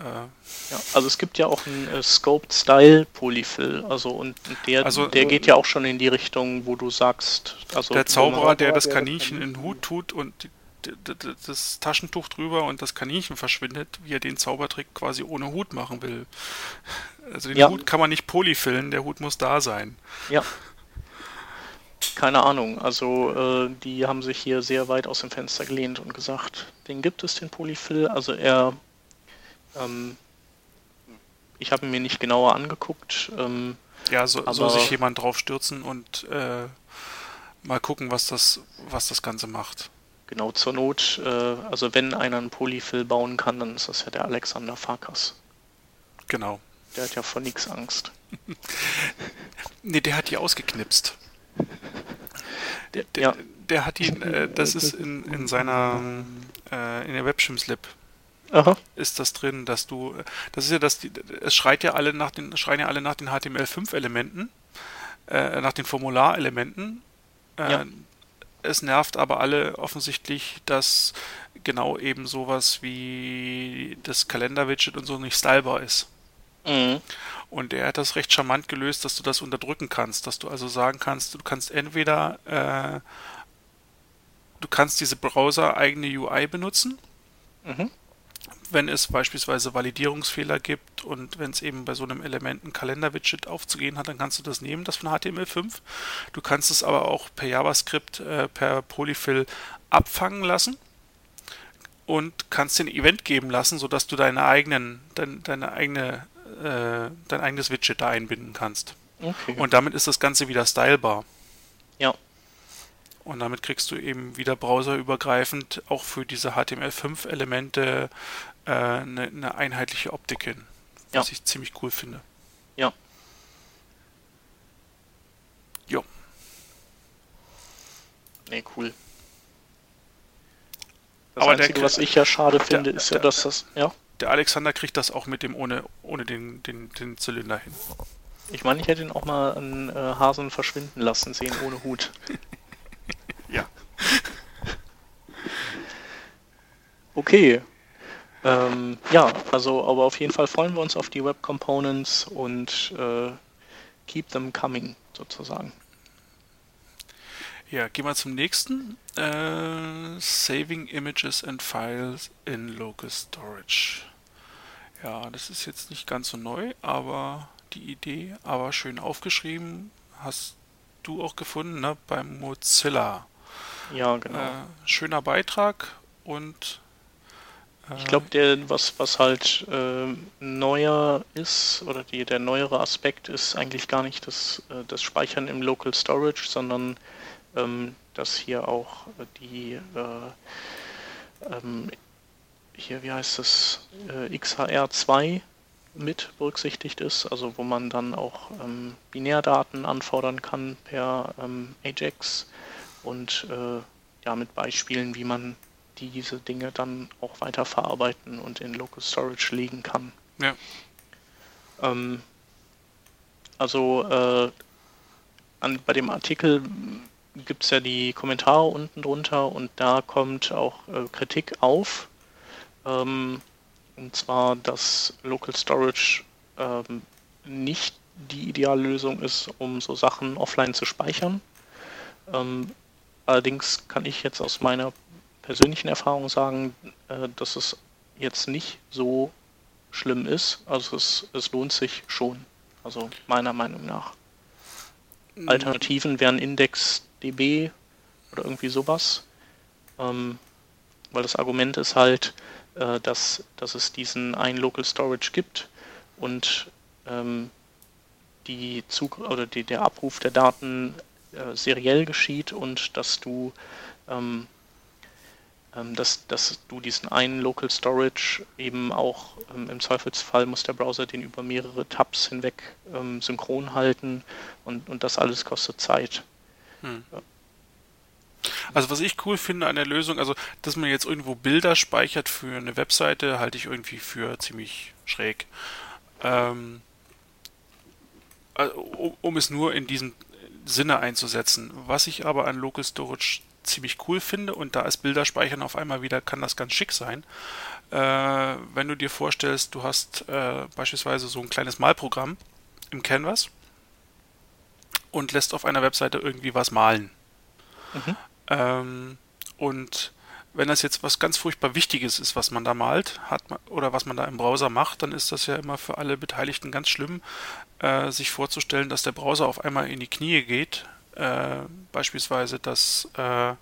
Äh, ja, also es gibt ja auch einen äh, Scoped Style Polyfill, also und der, also, der geht ja auch schon in die Richtung, wo du sagst, also der Zauberer, der das Kaninchen in den Hut tut und die, das Taschentuch drüber und das Kaninchen verschwindet, wie er den Zaubertrick quasi ohne Hut machen will. Also den ja. Hut kann man nicht polyfillen, der Hut muss da sein. Ja. Keine Ahnung, also äh, die haben sich hier sehr weit aus dem Fenster gelehnt und gesagt, den gibt es, den Polyfill. Also er, ähm, ich habe ihn mir nicht genauer angeguckt. Ähm, ja, so, aber, soll sich jemand drauf stürzen und äh, mal gucken, was das, was das Ganze macht. Genau, zur Not, äh, also wenn einer einen Polyfill bauen kann, dann ist das ja der Alexander Farkas. Genau. Der hat ja vor nichts Angst. nee, der hat die ausgeknipst. Der, der, ja. der hat ihn, äh, das ist in, in seiner, äh, in der WebShimslib Aha. ist das drin, dass du, das ist ja das, es schreit ja alle nach den, schreien ja alle nach den HTML5-Elementen, äh, nach den Formularelementen. Äh, ja. Es nervt aber alle offensichtlich, dass genau eben sowas wie das Kalender-Widget und so nicht stylebar ist. Mhm. Und er hat das recht charmant gelöst, dass du das unterdrücken kannst, dass du also sagen kannst, du kannst entweder äh, du kannst diese Browser eigene UI benutzen. Mhm wenn es beispielsweise Validierungsfehler gibt und wenn es eben bei so einem Element ein Kalender-Widget aufzugehen hat, dann kannst du das nehmen, das von HTML5. Du kannst es aber auch per JavaScript, äh, per Polyfill abfangen lassen und kannst den Event geben lassen, sodass du deine eigenen, dein, deine eigene, äh, dein eigenes Widget da einbinden kannst. Okay. Und damit ist das Ganze wieder stylebar. Ja. Und damit kriegst du eben wieder browserübergreifend auch für diese HTML5-Elemente äh, eine, eine, einheitliche Optik hin. Was ja. ich ziemlich cool finde. Ja. Jo. Nee, cool. Das Aber Einzige, der, was ich ja schade der, finde, ist ja, dass das. Ja. Der Alexander kriegt das auch mit dem ohne, ohne den, den, den Zylinder hin. Ich meine, ich hätte ihn auch mal einen äh, Hasen verschwinden lassen sehen ohne Hut. ja. Okay, ähm, ja, also aber auf jeden Fall freuen wir uns auf die Web Components und äh, keep them coming sozusagen. Ja, gehen wir zum nächsten. Äh, saving Images and Files in Local Storage. Ja, das ist jetzt nicht ganz so neu, aber die Idee, aber schön aufgeschrieben, hast du auch gefunden, ne, beim Mozilla. Ja, genau. Äh, schöner Beitrag und ich glaube, der was was halt äh, neuer ist oder die, der neuere Aspekt ist eigentlich gar nicht das, äh, das Speichern im Local Storage, sondern ähm, dass hier auch die äh, ähm, hier wie heißt das äh, XHR2 mit berücksichtigt ist, also wo man dann auch ähm, Binärdaten anfordern kann per ähm, Ajax und äh, ja mit Beispielen, wie man die diese Dinge dann auch weiter verarbeiten und in Local Storage legen kann. Ja. Ähm, also äh, an, bei dem Artikel gibt es ja die Kommentare unten drunter und da kommt auch äh, Kritik auf. Ähm, und zwar, dass Local Storage ähm, nicht die Ideallösung ist, um so Sachen offline zu speichern. Ähm, allerdings kann ich jetzt aus meiner persönlichen Erfahrung sagen, äh, dass es jetzt nicht so schlimm ist. Also es, es lohnt sich schon. Also meiner Meinung nach. Mhm. Alternativen wären IndexDB oder irgendwie sowas. Ähm, weil das Argument ist halt, äh, dass, dass es diesen einen Local Storage gibt und ähm, die Zug oder die, der Abruf der Daten äh, seriell geschieht und dass du ähm, ähm, dass, dass du diesen einen Local Storage eben auch ähm, im Zweifelsfall muss der Browser den über mehrere Tabs hinweg ähm, synchron halten und, und das alles kostet Zeit. Hm. Ja. Also was ich cool finde an der Lösung, also dass man jetzt irgendwo Bilder speichert für eine Webseite, halte ich irgendwie für ziemlich schräg. Ähm, also, um, um es nur in diesem Sinne einzusetzen. Was ich aber an Local Storage ziemlich cool finde und da ist Bilderspeichern auf einmal wieder, kann das ganz schick sein. Äh, wenn du dir vorstellst, du hast äh, beispielsweise so ein kleines Malprogramm im Canvas und lässt auf einer Webseite irgendwie was malen. Mhm. Ähm, und wenn das jetzt was ganz furchtbar Wichtiges ist, was man da malt, hat man, oder was man da im Browser macht, dann ist das ja immer für alle Beteiligten ganz schlimm, äh, sich vorzustellen, dass der Browser auf einmal in die Knie geht, äh, beispielsweise, dass äh,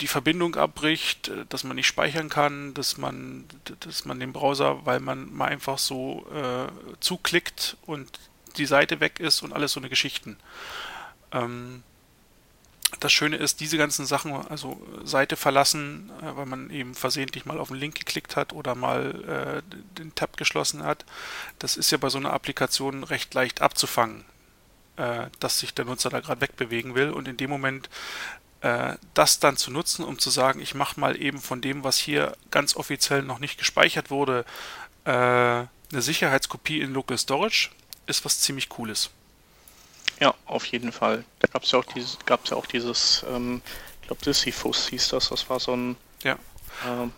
die Verbindung abbricht, dass man nicht speichern kann, dass man, dass man den Browser, weil man mal einfach so äh, zuklickt und die Seite weg ist und alles so eine Geschichten. Ähm, das Schöne ist, diese ganzen Sachen, also Seite verlassen, äh, weil man eben versehentlich mal auf den Link geklickt hat oder mal äh, den Tab geschlossen hat, das ist ja bei so einer Applikation recht leicht abzufangen äh, dass sich der Nutzer da gerade wegbewegen will und in dem Moment äh, das dann zu nutzen, um zu sagen, ich mache mal eben von dem, was hier ganz offiziell noch nicht gespeichert wurde, äh, eine Sicherheitskopie in Local Storage, ist was ziemlich Cooles. Ja, auf jeden Fall. Da gab es ja auch dieses, gab's ja auch dieses, ähm, ich glaube, Sisyphus hieß das, das war so ein ja. ähm,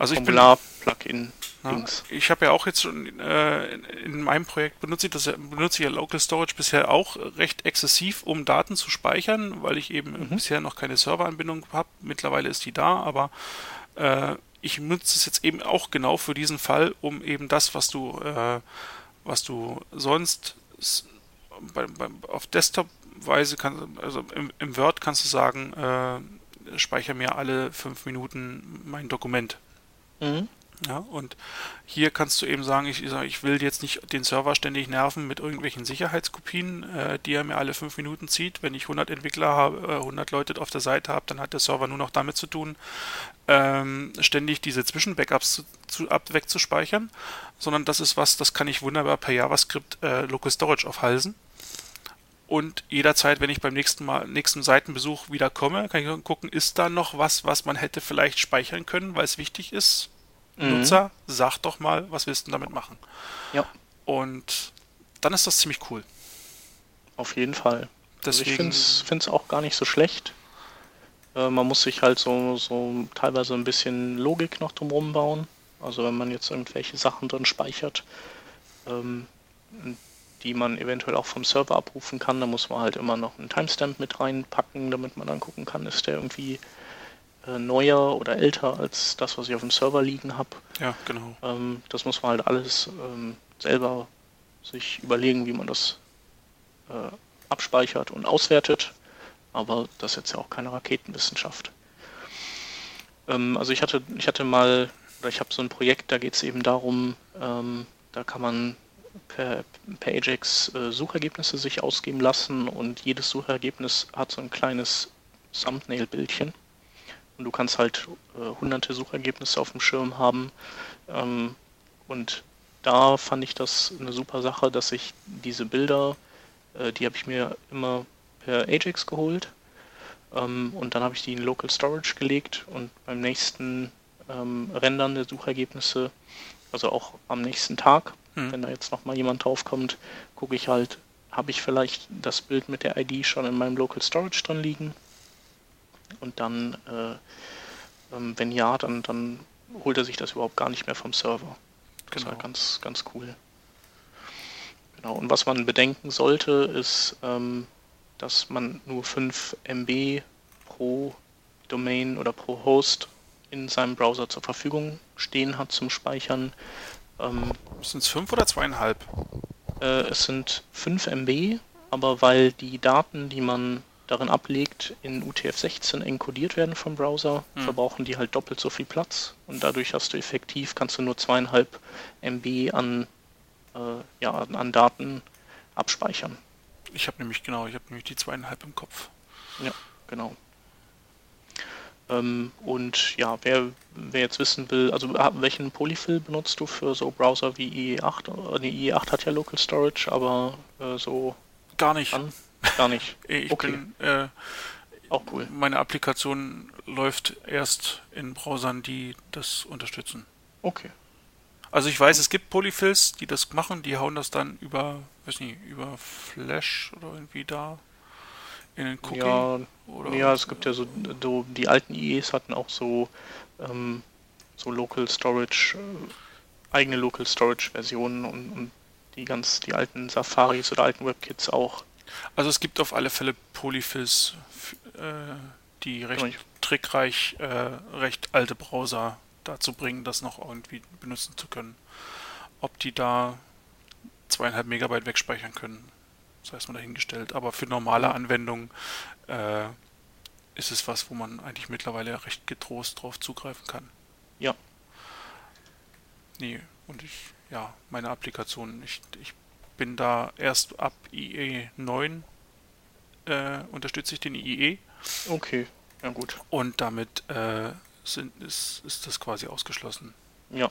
also Formular-Plugin. Ja, ich habe ja auch jetzt schon äh, in meinem Projekt benutze ich das benutze ich ja Local Storage bisher auch recht exzessiv, um Daten zu speichern, weil ich eben mhm. bisher noch keine Serveranbindung habe. Mittlerweile ist die da, aber äh, ich nutze es jetzt eben auch genau für diesen Fall, um eben das, was du äh, was du sonst bei, bei, auf Desktop-Weise kannst, also im, im, Word kannst du sagen, äh, speichere mir alle fünf Minuten mein Dokument. Mhm. Ja, und hier kannst du eben sagen, ich, ich will jetzt nicht den Server ständig nerven mit irgendwelchen Sicherheitskopien, äh, die er mir alle fünf Minuten zieht. Wenn ich 100 Entwickler habe, äh, 100 Leute auf der Seite habe, dann hat der Server nur noch damit zu tun, ähm, ständig diese Zwischenbackups zu, zu, ab, wegzuspeichern, sondern das ist was, das kann ich wunderbar per JavaScript äh, Local Storage aufhalsen. Und jederzeit, wenn ich beim nächsten Mal, nächsten Seitenbesuch wieder komme, kann ich gucken, ist da noch was, was man hätte vielleicht speichern können, weil es wichtig ist mhm. Nutzer, sag doch mal, was willst du damit machen? Ja. Und dann ist das ziemlich cool. Auf jeden Fall. Deswegen, also ich finde es auch gar nicht so schlecht. Äh, man muss sich halt so, so teilweise ein bisschen Logik noch drumherum bauen. Also wenn man jetzt irgendwelche Sachen drin speichert, ähm, die man eventuell auch vom Server abrufen kann, dann muss man halt immer noch einen Timestamp mit reinpacken, damit man dann gucken kann, ist der irgendwie äh, neuer oder älter als das, was ich auf dem Server liegen habe. Ja, genau. Ähm, das muss man halt alles ähm, selber sich überlegen, wie man das äh, abspeichert und auswertet. Aber das ist jetzt ja auch keine Raketenwissenschaft. Ähm, also ich hatte, ich hatte mal, oder ich habe so ein Projekt, da geht es eben darum, ähm, da kann man per, per Ajax äh, Suchergebnisse sich ausgeben lassen und jedes Suchergebnis hat so ein kleines Thumbnail-Bildchen. Und du kannst halt äh, hunderte Suchergebnisse auf dem Schirm haben. Ähm, und da fand ich das eine super Sache, dass ich diese Bilder, äh, die habe ich mir immer per Ajax geholt. Ähm, und dann habe ich die in Local Storage gelegt und beim nächsten ähm, Rendern der Suchergebnisse, also auch am nächsten Tag, hm. wenn da jetzt nochmal jemand draufkommt, gucke ich halt, habe ich vielleicht das Bild mit der ID schon in meinem Local Storage drin liegen und dann, äh, ähm, wenn ja, dann, dann holt er sich das überhaupt gar nicht mehr vom Server. Das genau. ist halt ganz, ganz cool. Genau, und was man bedenken sollte, ist, ähm, dass man nur 5 MB pro Domain oder pro Host in seinem Browser zur Verfügung stehen hat zum Speichern. Ähm, sind es 5 oder zweieinhalb? Äh, es sind 5 MB, aber weil die Daten, die man darin ablegt, in UTF-16 enkodiert werden vom Browser, hm. verbrauchen die halt doppelt so viel Platz und dadurch hast du effektiv, kannst du nur zweieinhalb MB an, äh, ja, an Daten abspeichern. Ich habe nämlich, genau, ich habe nämlich die zweieinhalb im Kopf. Ja, genau. Ähm, und ja, wer, wer jetzt wissen will, also welchen Polyfill benutzt du für so Browser wie IE8? Die IE8 hat ja Local Storage, aber äh, so. Gar nicht. An? Gar nicht. Ich okay. bin äh, auch cool. Meine Applikation läuft erst in Browsern, die das unterstützen. Okay. Also ich weiß, es gibt Polyfills, die das machen, die hauen das dann über, weiß nicht, über Flash oder irgendwie da in den Cookie. Ja, oder ja es gibt ja so, die alten IEs hatten auch so, ähm, so Local Storage, äh, eigene Local Storage Versionen und, und die ganz, die alten Safaris oder alten WebKits auch. Also es gibt auf alle Fälle Polyfills, äh, die recht Richtig. trickreich äh, recht alte Browser dazu bringen, das noch irgendwie benutzen zu können. Ob die da zweieinhalb Megabyte wegspeichern können, sei es mal dahingestellt. Aber für normale Anwendungen äh, ist es was, wo man eigentlich mittlerweile recht getrost drauf zugreifen kann. Ja. Nee, und ich, ja, meine Applikation, ich, ich bin da erst ab IE 9 äh, unterstütze ich den IE. Okay, ja gut. Und damit äh, sind, ist, ist das quasi ausgeschlossen. Ja.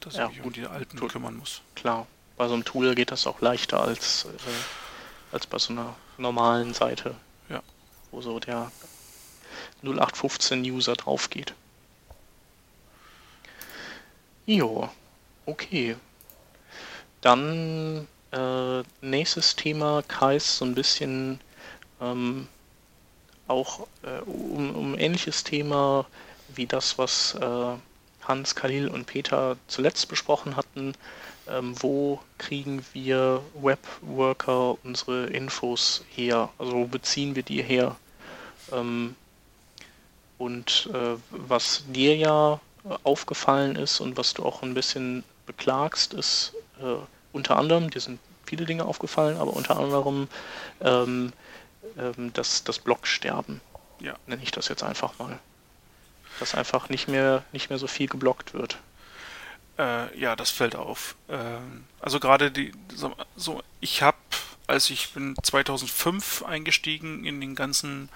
Dass ja, ich mich um die alten Tool. kümmern muss. Klar. Bei so einem Tool geht das auch leichter als, äh, als bei so einer normalen Seite. Ja. Wo so der 0815 User drauf geht. Jo, okay. Dann äh, nächstes Thema kreist so ein bisschen ähm, auch äh, um, um ähnliches Thema wie das, was äh, Hans, Khalil und Peter zuletzt besprochen hatten. Ähm, wo kriegen wir Webworker unsere Infos her? Also wo beziehen wir die her? Ähm, und äh, was dir ja aufgefallen ist und was du auch ein bisschen beklagst, ist äh, unter anderem, dir sind viele Dinge aufgefallen, aber unter anderem ähm, ähm, das, das Blocksterben. Ja. Nenne ich das jetzt einfach mal. Dass einfach nicht mehr, nicht mehr so viel geblockt wird. Äh, ja, das fällt auf. Äh, also gerade die, so, so ich habe, als ich bin 2005 eingestiegen in den ganzen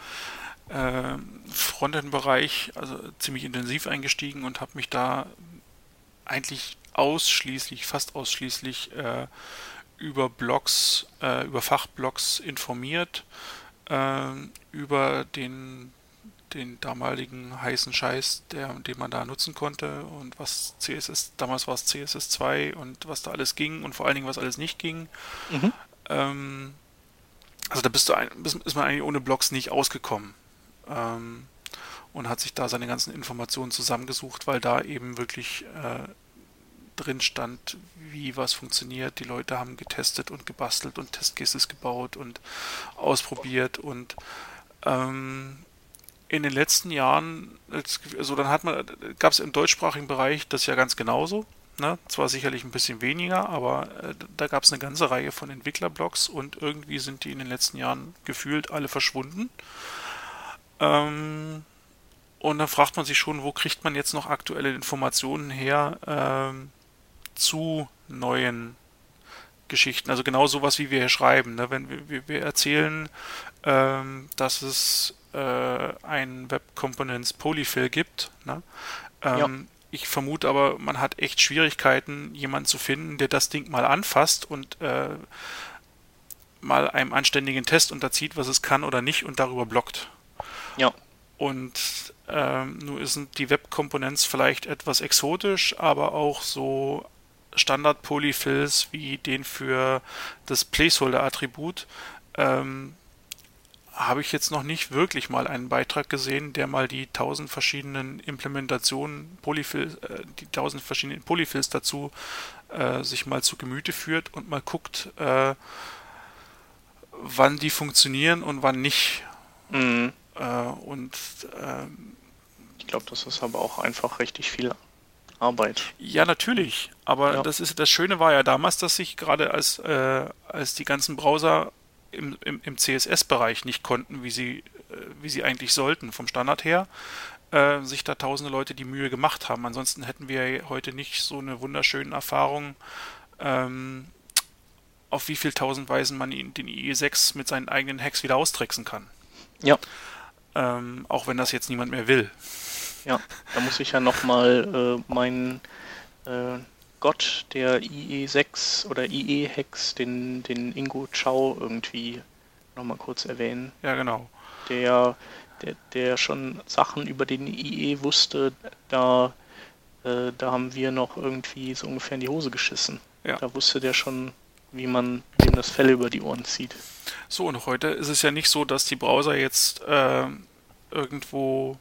äh, Frontend-Bereich, also ziemlich intensiv eingestiegen und habe mich da eigentlich ausschließlich, fast ausschließlich äh, über Blogs, äh, über Fachblogs informiert, äh, über den, den damaligen heißen Scheiß, der, den man da nutzen konnte und was CSS, damals war es CSS 2 und was da alles ging und vor allen Dingen was alles nicht ging. Mhm. Ähm, also da bist du ein, ist man eigentlich ohne Blogs nicht ausgekommen. Ähm, und hat sich da seine ganzen Informationen zusammengesucht, weil da eben wirklich äh, drin stand, wie was funktioniert. Die Leute haben getestet und gebastelt und Testcases gebaut und ausprobiert und ähm, in den letzten Jahren, also dann hat man, gab es im deutschsprachigen Bereich das ja ganz genauso. Ne? Zwar sicherlich ein bisschen weniger, aber äh, da gab es eine ganze Reihe von Entwicklerblogs und irgendwie sind die in den letzten Jahren gefühlt alle verschwunden. Ähm, und dann fragt man sich schon, wo kriegt man jetzt noch aktuelle Informationen her, ähm, zu neuen Geschichten. Also genau sowas, wie wir hier schreiben. Ne? Wenn wir, wir erzählen, ähm, dass es äh, ein Web Components Polyfill gibt. Ne? Ähm, ja. Ich vermute aber, man hat echt Schwierigkeiten, jemanden zu finden, der das Ding mal anfasst und äh, mal einem anständigen Test unterzieht, was es kann oder nicht und darüber blockt. Ja. Und ähm, nun sind die Web Components vielleicht etwas exotisch, aber auch so Standard-Polyfills wie den für das Placeholder-Attribut ähm, habe ich jetzt noch nicht wirklich mal einen Beitrag gesehen, der mal die tausend verschiedenen Implementationen, Polyfill, äh, die tausend verschiedenen Polyfills dazu äh, sich mal zu Gemüte führt und mal guckt, äh, wann die funktionieren und wann nicht. Mhm. Äh, und ähm, ich glaube, das ist aber auch einfach richtig viel Arbeit. Ja, natürlich. Aber ja. das ist das Schöne war ja damals, dass sich gerade als, äh, als die ganzen Browser im, im, im CSS-Bereich nicht konnten, wie sie, äh, wie sie eigentlich sollten, vom Standard her, äh, sich da tausende Leute die Mühe gemacht haben. Ansonsten hätten wir heute nicht so eine wunderschöne Erfahrung, ähm, auf wie viel tausend Weisen man den IE6 mit seinen eigenen Hacks wieder austricksen kann. Ja. Ähm, auch wenn das jetzt niemand mehr will. Ja, da muss ich ja nochmal äh, meinen äh, Gott der IE6 oder IE-Hex, den, den Ingo Chao irgendwie nochmal kurz erwähnen. Ja, genau. Der, der, der schon Sachen über den IE wusste, da, äh, da haben wir noch irgendwie so ungefähr in die Hose geschissen. Ja. Da wusste der schon, wie man dem das Fell über die Ohren zieht. So, und heute ist es ja nicht so, dass die Browser jetzt äh, irgendwo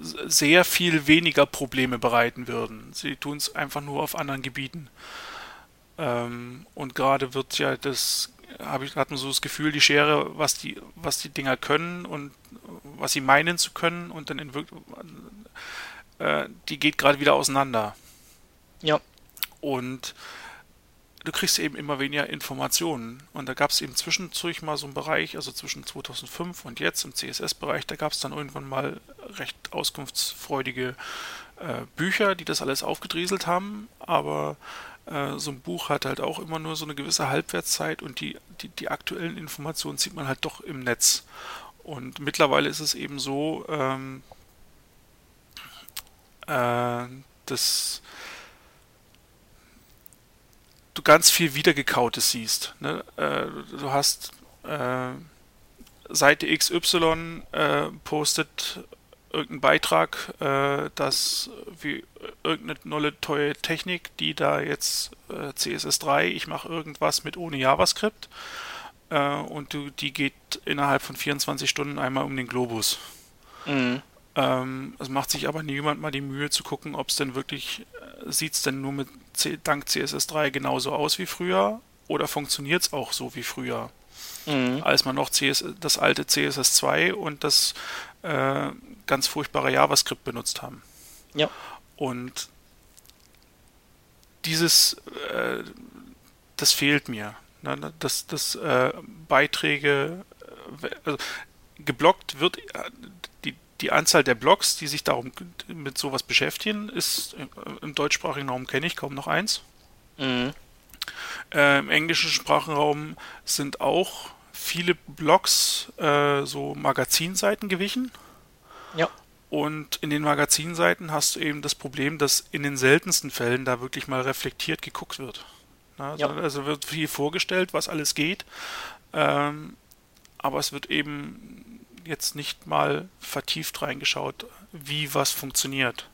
sehr viel weniger Probleme bereiten würden. Sie tun es einfach nur auf anderen Gebieten. Ähm, und gerade wird ja das, habe ich, hat man so das Gefühl, die Schere, was die, was die Dinger können und was sie meinen zu können und dann in Wirklichkeit, äh, die geht gerade wieder auseinander. Ja. Und du kriegst eben immer weniger Informationen. Und da gab es eben zwischendurch mal so einen Bereich, also zwischen 2005 und jetzt im CSS-Bereich, da gab es dann irgendwann mal recht auskunftsfreudige äh, Bücher, die das alles aufgedrieselt haben. Aber äh, so ein Buch hat halt auch immer nur so eine gewisse Halbwertszeit und die, die, die aktuellen Informationen sieht man halt doch im Netz. Und mittlerweile ist es eben so, ähm, äh, dass du ganz viel Wiedergekautes siehst. Ne? Äh, du hast äh, Seite XY äh, postet irgendeinen Beitrag, äh, dass wie irgendeine neue tolle Technik, die da jetzt äh, CSS3, ich mache irgendwas mit ohne JavaScript äh, und du, die geht innerhalb von 24 Stunden einmal um den Globus. Mhm. Ähm, es macht sich aber niemand mal die Mühe zu gucken, ob es denn wirklich, äh, sieht es denn nur mit C dank CSS3 genauso aus wie früher oder funktioniert es auch so wie früher? Mhm. Als man noch CS, das alte CSS2 und das äh, ganz furchtbare JavaScript benutzt haben. Ja. Und dieses, äh, das fehlt mir. Ne? Dass, dass äh, Beiträge, äh, also geblockt wird, die Anzahl der Blogs, die sich darum mit sowas beschäftigen, ist im deutschsprachigen Raum kenne ich kaum noch eins. Mhm. Äh, Im englischen Sprachenraum sind auch viele Blogs äh, so Magazinseiten gewichen. Ja. Und in den Magazinseiten hast du eben das Problem, dass in den seltensten Fällen da wirklich mal reflektiert geguckt wird. Also, ja. also wird viel vorgestellt, was alles geht. Ähm, aber es wird eben jetzt nicht mal vertieft reingeschaut, wie was funktioniert.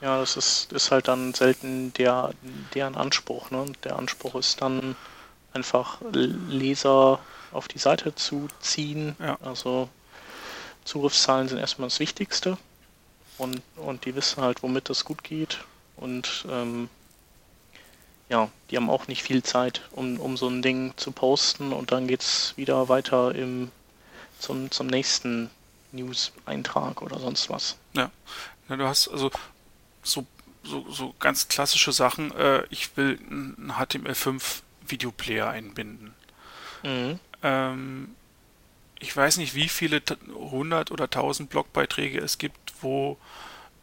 Ja, das ist, ist halt dann selten der, deren Anspruch. Ne? Der Anspruch ist dann einfach Leser auf die Seite zu ziehen. Ja. Also Zugriffszahlen sind erstmal das Wichtigste. Und, und die wissen halt, womit das gut geht. Und ähm, ja, die haben auch nicht viel Zeit, um, um so ein Ding zu posten und dann geht es wieder weiter im zum, zum nächsten News-Eintrag oder sonst was. Ja. ja, du hast also so, so, so ganz klassische Sachen. Äh, ich will einen HTML5 Videoplayer einbinden. Mhm. Ähm, ich weiß nicht, wie viele 100 oder 1000 Blogbeiträge es gibt, wo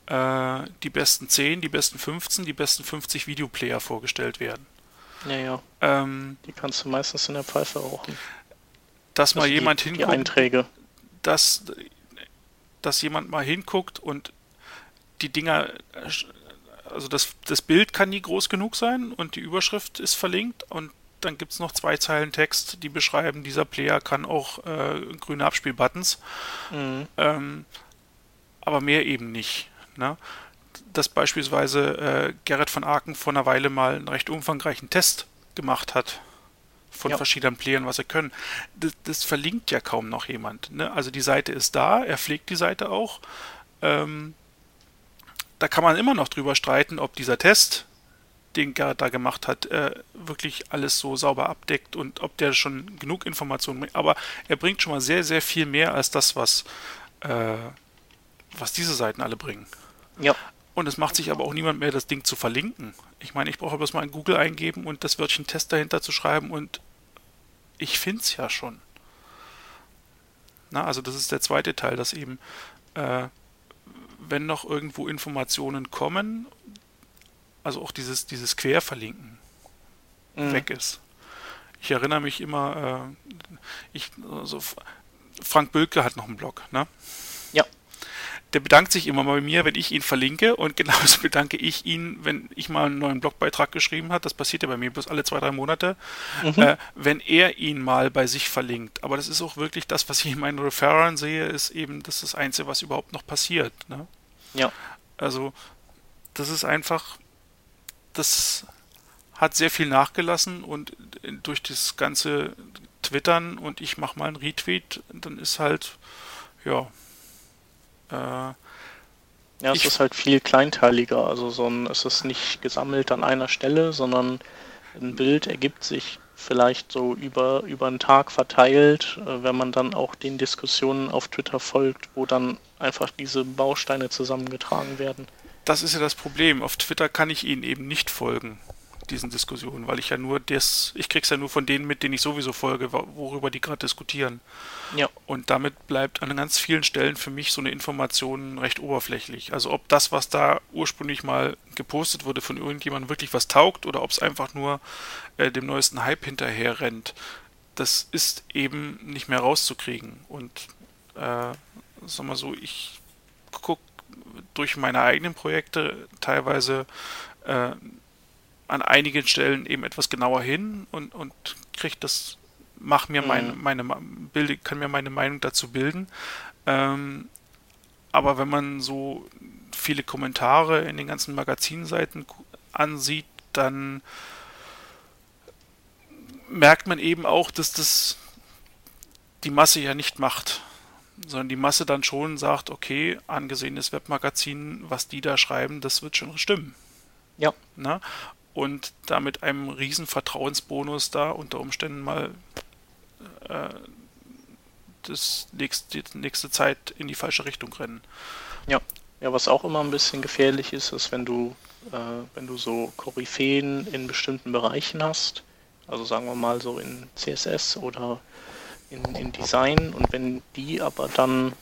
äh, die besten 10, die besten 15, die besten 50 Videoplayer vorgestellt werden. Ja, ja. Ähm, die kannst du meistens in der Pfeife rauchen dass mal also jemand die, hinguckt. Die Einträge. Dass, dass jemand mal hinguckt und die Dinger, also das, das Bild kann nie groß genug sein und die Überschrift ist verlinkt und dann gibt es noch zwei Zeilen Text, die beschreiben, dieser Player kann auch äh, grüne Abspielbuttons. Mhm. Ähm, aber mehr eben nicht. Ne? Dass beispielsweise äh, Gerrit von Aken vor einer Weile mal einen recht umfangreichen Test gemacht hat von ja. verschiedenen Playern, was sie können. Das, das, verlinkt ja kaum noch jemand. Ne? Also die Seite ist da, er pflegt die Seite auch. Ähm, da kann man immer noch drüber streiten, ob dieser Test den Gerrit da gemacht hat, äh, wirklich alles so sauber abdeckt und ob der schon genug Informationen bringt. Aber er bringt schon mal sehr, sehr viel mehr als das, was, äh, was diese Seiten alle bringen. Ja. Und es macht sich aber auch niemand mehr, das Ding zu verlinken. Ich meine, ich brauche bloß mal in Google eingeben und das Wörtchen Test dahinter zu schreiben und ich finde es ja schon. Na, also das ist der zweite Teil, dass eben, äh, wenn noch irgendwo Informationen kommen, also auch dieses, dieses Querverlinken mhm. weg ist. Ich erinnere mich immer, äh, ich, also Frank Bülke hat noch einen Blog, ne? Der bedankt sich immer mal bei mir, wenn ich ihn verlinke und genauso bedanke ich ihn, wenn ich mal einen neuen Blogbeitrag geschrieben habe. Das passiert ja bei mir bloß alle zwei, drei Monate, mhm. äh, wenn er ihn mal bei sich verlinkt. Aber das ist auch wirklich das, was ich in meinen Referern sehe, ist eben das, ist das Einzige, was überhaupt noch passiert. Ne? Ja. Also, das ist einfach, das hat sehr viel nachgelassen und durch das ganze Twittern und ich mache mal einen Retweet, dann ist halt, ja. Äh, ja, es ist halt viel kleinteiliger. Also so ein, es ist nicht gesammelt an einer Stelle, sondern ein Bild ergibt sich vielleicht so über, über einen Tag verteilt, äh, wenn man dann auch den Diskussionen auf Twitter folgt, wo dann einfach diese Bausteine zusammengetragen werden. Das ist ja das Problem. Auf Twitter kann ich ihnen eben nicht folgen diesen Diskussionen, weil ich ja nur das, ich krieg's ja nur von denen mit, denen ich sowieso folge, worüber die gerade diskutieren. Ja. Und damit bleibt an ganz vielen Stellen für mich so eine Information recht oberflächlich. Also ob das, was da ursprünglich mal gepostet wurde von irgendjemandem wirklich was taugt oder ob es einfach nur äh, dem neuesten Hype hinterher rennt, das ist eben nicht mehr rauszukriegen. Und äh, sag mal so, ich gucke durch meine eigenen Projekte teilweise äh, an einigen Stellen eben etwas genauer hin und, und kriege das, mach mir meine, mhm. meine, bilde, kann mir meine Meinung dazu bilden. Ähm, aber wenn man so viele Kommentare in den ganzen Magazinseiten ansieht, dann merkt man eben auch, dass das die Masse ja nicht macht, sondern die Masse dann schon sagt, okay, angesehenes Webmagazin, was die da schreiben, das wird schon stimmen. Ja. Na? Und damit einem riesen Vertrauensbonus da unter Umständen mal äh, das nächste, die nächste Zeit in die falsche Richtung rennen. Ja, ja, was auch immer ein bisschen gefährlich ist, ist, wenn du, äh, wenn du so Koryphäen in bestimmten Bereichen hast, also sagen wir mal so in CSS oder in, in Design und wenn die aber dann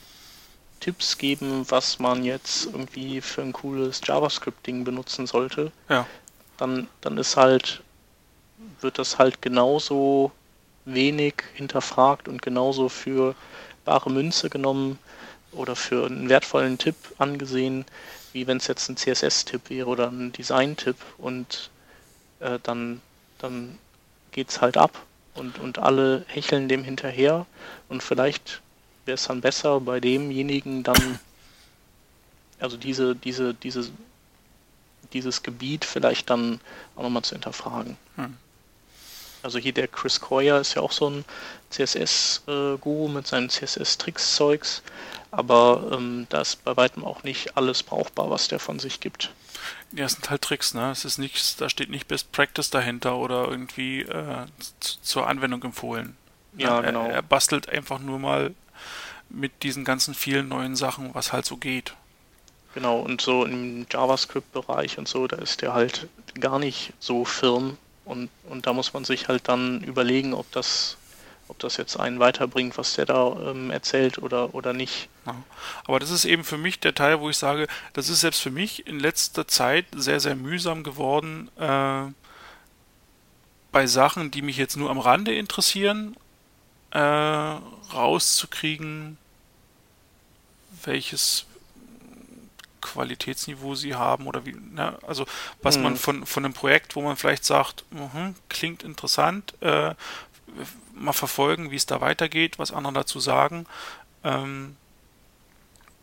Tipps geben, was man jetzt irgendwie für ein cooles JavaScript-Ding benutzen sollte, ja dann, dann ist halt, wird das halt genauso wenig hinterfragt und genauso für bare Münze genommen oder für einen wertvollen Tipp angesehen, wie wenn es jetzt ein CSS-Tipp wäre oder ein Design-Tipp. Und äh, dann, dann geht es halt ab und, und alle hecheln dem hinterher. Und vielleicht wäre es dann besser bei demjenigen dann, also diese, diese, diese dieses Gebiet vielleicht dann auch nochmal zu hinterfragen. Hm. Also hier der Chris Coyer ist ja auch so ein CSS-Guru mit seinem CSS-Tricks-Zeugs, aber ähm, da ist bei weitem auch nicht alles brauchbar, was der von sich gibt. Ja, es sind halt Tricks, ne? Es ist nichts, da steht nicht Best Practice dahinter oder irgendwie äh, zur Anwendung empfohlen. Ja, genau. Er, er bastelt einfach nur mal mit diesen ganzen vielen neuen Sachen, was halt so geht. Genau, und so im JavaScript-Bereich und so, da ist der halt gar nicht so firm und, und da muss man sich halt dann überlegen, ob das, ob das jetzt einen weiterbringt, was der da ähm, erzählt oder, oder nicht. Aber das ist eben für mich der Teil, wo ich sage, das ist selbst für mich in letzter Zeit sehr, sehr mühsam geworden, äh, bei Sachen, die mich jetzt nur am Rande interessieren, äh, rauszukriegen, welches Qualitätsniveau sie haben oder wie, ne? also was mhm. man von, von einem Projekt, wo man vielleicht sagt, mh, klingt interessant, äh, mal verfolgen, wie es da weitergeht, was andere dazu sagen. Ähm,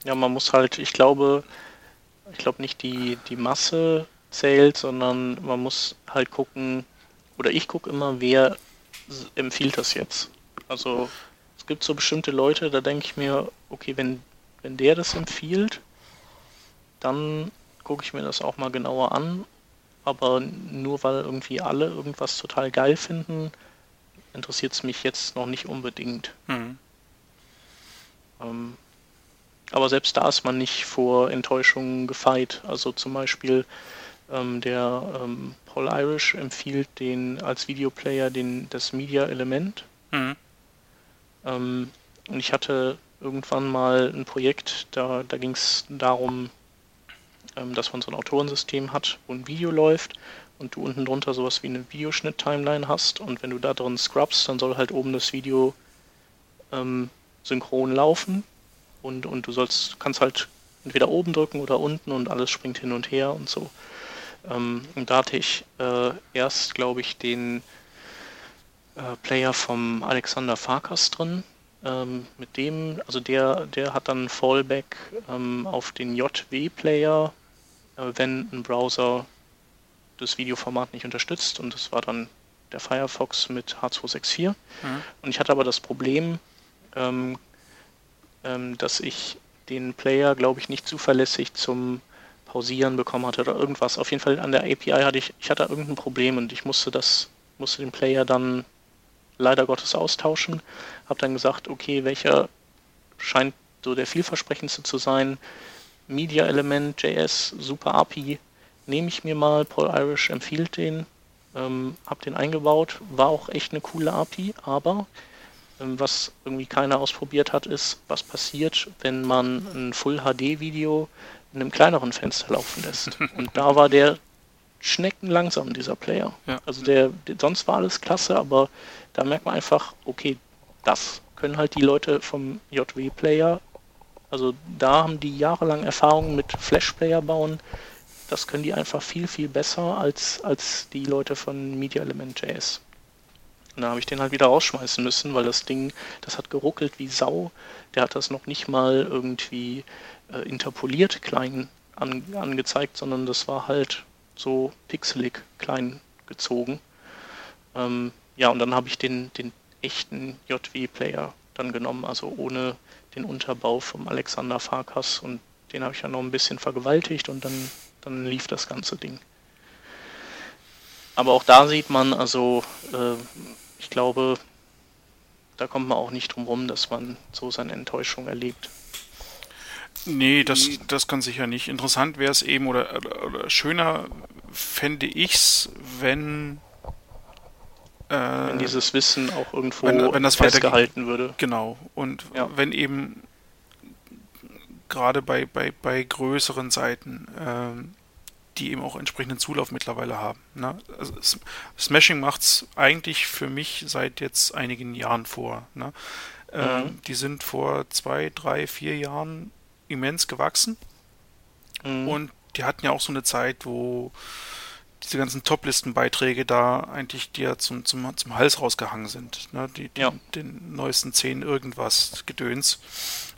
ja, man muss halt, ich glaube, ich glaube nicht die, die Masse zählt, sondern man muss halt gucken, oder ich gucke immer, wer empfiehlt das jetzt. Also es gibt so bestimmte Leute, da denke ich mir, okay, wenn, wenn der das empfiehlt, dann gucke ich mir das auch mal genauer an aber nur weil irgendwie alle irgendwas total geil finden, interessiert es mich jetzt noch nicht unbedingt. Mhm. Ähm, aber selbst da ist man nicht vor Enttäuschungen gefeit. Also zum Beispiel ähm, der ähm, Paul Irish empfiehlt den als Videoplayer den, das Media Element. Mhm. Ähm, und ich hatte irgendwann mal ein Projekt, da, da ging es darum, dass man so ein Autorensystem hat, wo ein Video läuft und du unten drunter sowas wie eine Videoschnitt-Timeline hast und wenn du da drin scrubst, dann soll halt oben das Video ähm, synchron laufen und, und du sollst, kannst halt entweder oben drücken oder unten und alles springt hin und her und so. Ähm, und da hatte ich äh, erst, glaube ich, den äh, Player vom Alexander Farkas drin. Ähm, mit dem, also der, der hat dann Fallback ähm, auf den JW-Player, wenn ein Browser das Videoformat nicht unterstützt und das war dann der Firefox mit H264. Mhm. Und ich hatte aber das Problem, ähm, ähm, dass ich den Player, glaube ich, nicht zuverlässig zum Pausieren bekommen hatte oder irgendwas. Auf jeden Fall an der API hatte ich, ich hatte irgendein Problem und ich musste das, musste den Player dann leider Gottes austauschen. Habe dann gesagt, okay, welcher scheint so der vielversprechendste zu sein? Media Element, JS, Super API, nehme ich mir mal. Paul Irish empfiehlt den, ähm, habe den eingebaut, war auch echt eine coole API, aber ähm, was irgendwie keiner ausprobiert hat, ist, was passiert, wenn man ein Full HD Video in einem kleineren Fenster laufen lässt. Und da war der schneckenlangsam, dieser Player. Ja. Also der, der, sonst war alles klasse, aber da merkt man einfach, okay, das können halt die Leute vom JW-Player, also da haben die jahrelang Erfahrung mit Flash-Player bauen, das können die einfach viel, viel besser als, als die Leute von Media Element JS. Und da habe ich den halt wieder rausschmeißen müssen, weil das Ding, das hat geruckelt wie Sau. Der hat das noch nicht mal irgendwie äh, interpoliert klein an, angezeigt, sondern das war halt so pixelig klein gezogen. Ähm, ja, und dann habe ich den, den echten JW-Player dann genommen, also ohne den Unterbau vom Alexander Farkas und den habe ich ja noch ein bisschen vergewaltigt und dann dann lief das ganze Ding. Aber auch da sieht man, also äh, ich glaube, da kommt man auch nicht drum rum, dass man so seine Enttäuschung erlebt. Nee, das, das kann sicher nicht. Interessant wäre es eben, oder, oder, schöner fände ich es, wenn, wenn dieses Wissen auch irgendwo wenn, wenn das festgehalten würde. Genau. Und ja. wenn eben gerade bei, bei, bei größeren Seiten, ähm, die eben auch entsprechenden Zulauf mittlerweile haben. Ne? Also Smashing macht es eigentlich für mich seit jetzt einigen Jahren vor. Ne? Ähm, mhm. die sind vor zwei, drei, vier Jahren immens gewachsen. Mhm. Und die hatten ja auch so eine Zeit, wo diese ganzen Top-Listen-Beiträge da eigentlich dir zum, zum, zum Hals rausgehangen sind. Ne? Die, die ja. Den neuesten zehn irgendwas Gedöns.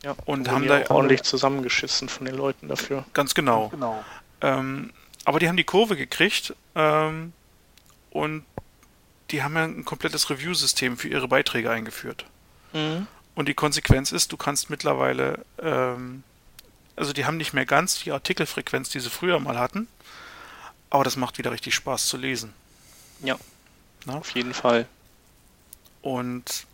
Ja, und haben da ordentlich zusammengeschissen von den Leuten dafür. Ganz genau. Ganz genau. Ähm, aber die haben die Kurve gekriegt ähm, und die haben ja ein komplettes Review-System für ihre Beiträge eingeführt. Mhm. Und die Konsequenz ist, du kannst mittlerweile, ähm, also die haben nicht mehr ganz die Artikelfrequenz, die sie früher mal hatten, aber das macht wieder richtig Spaß zu lesen. Ja, Na? auf jeden Fall. Und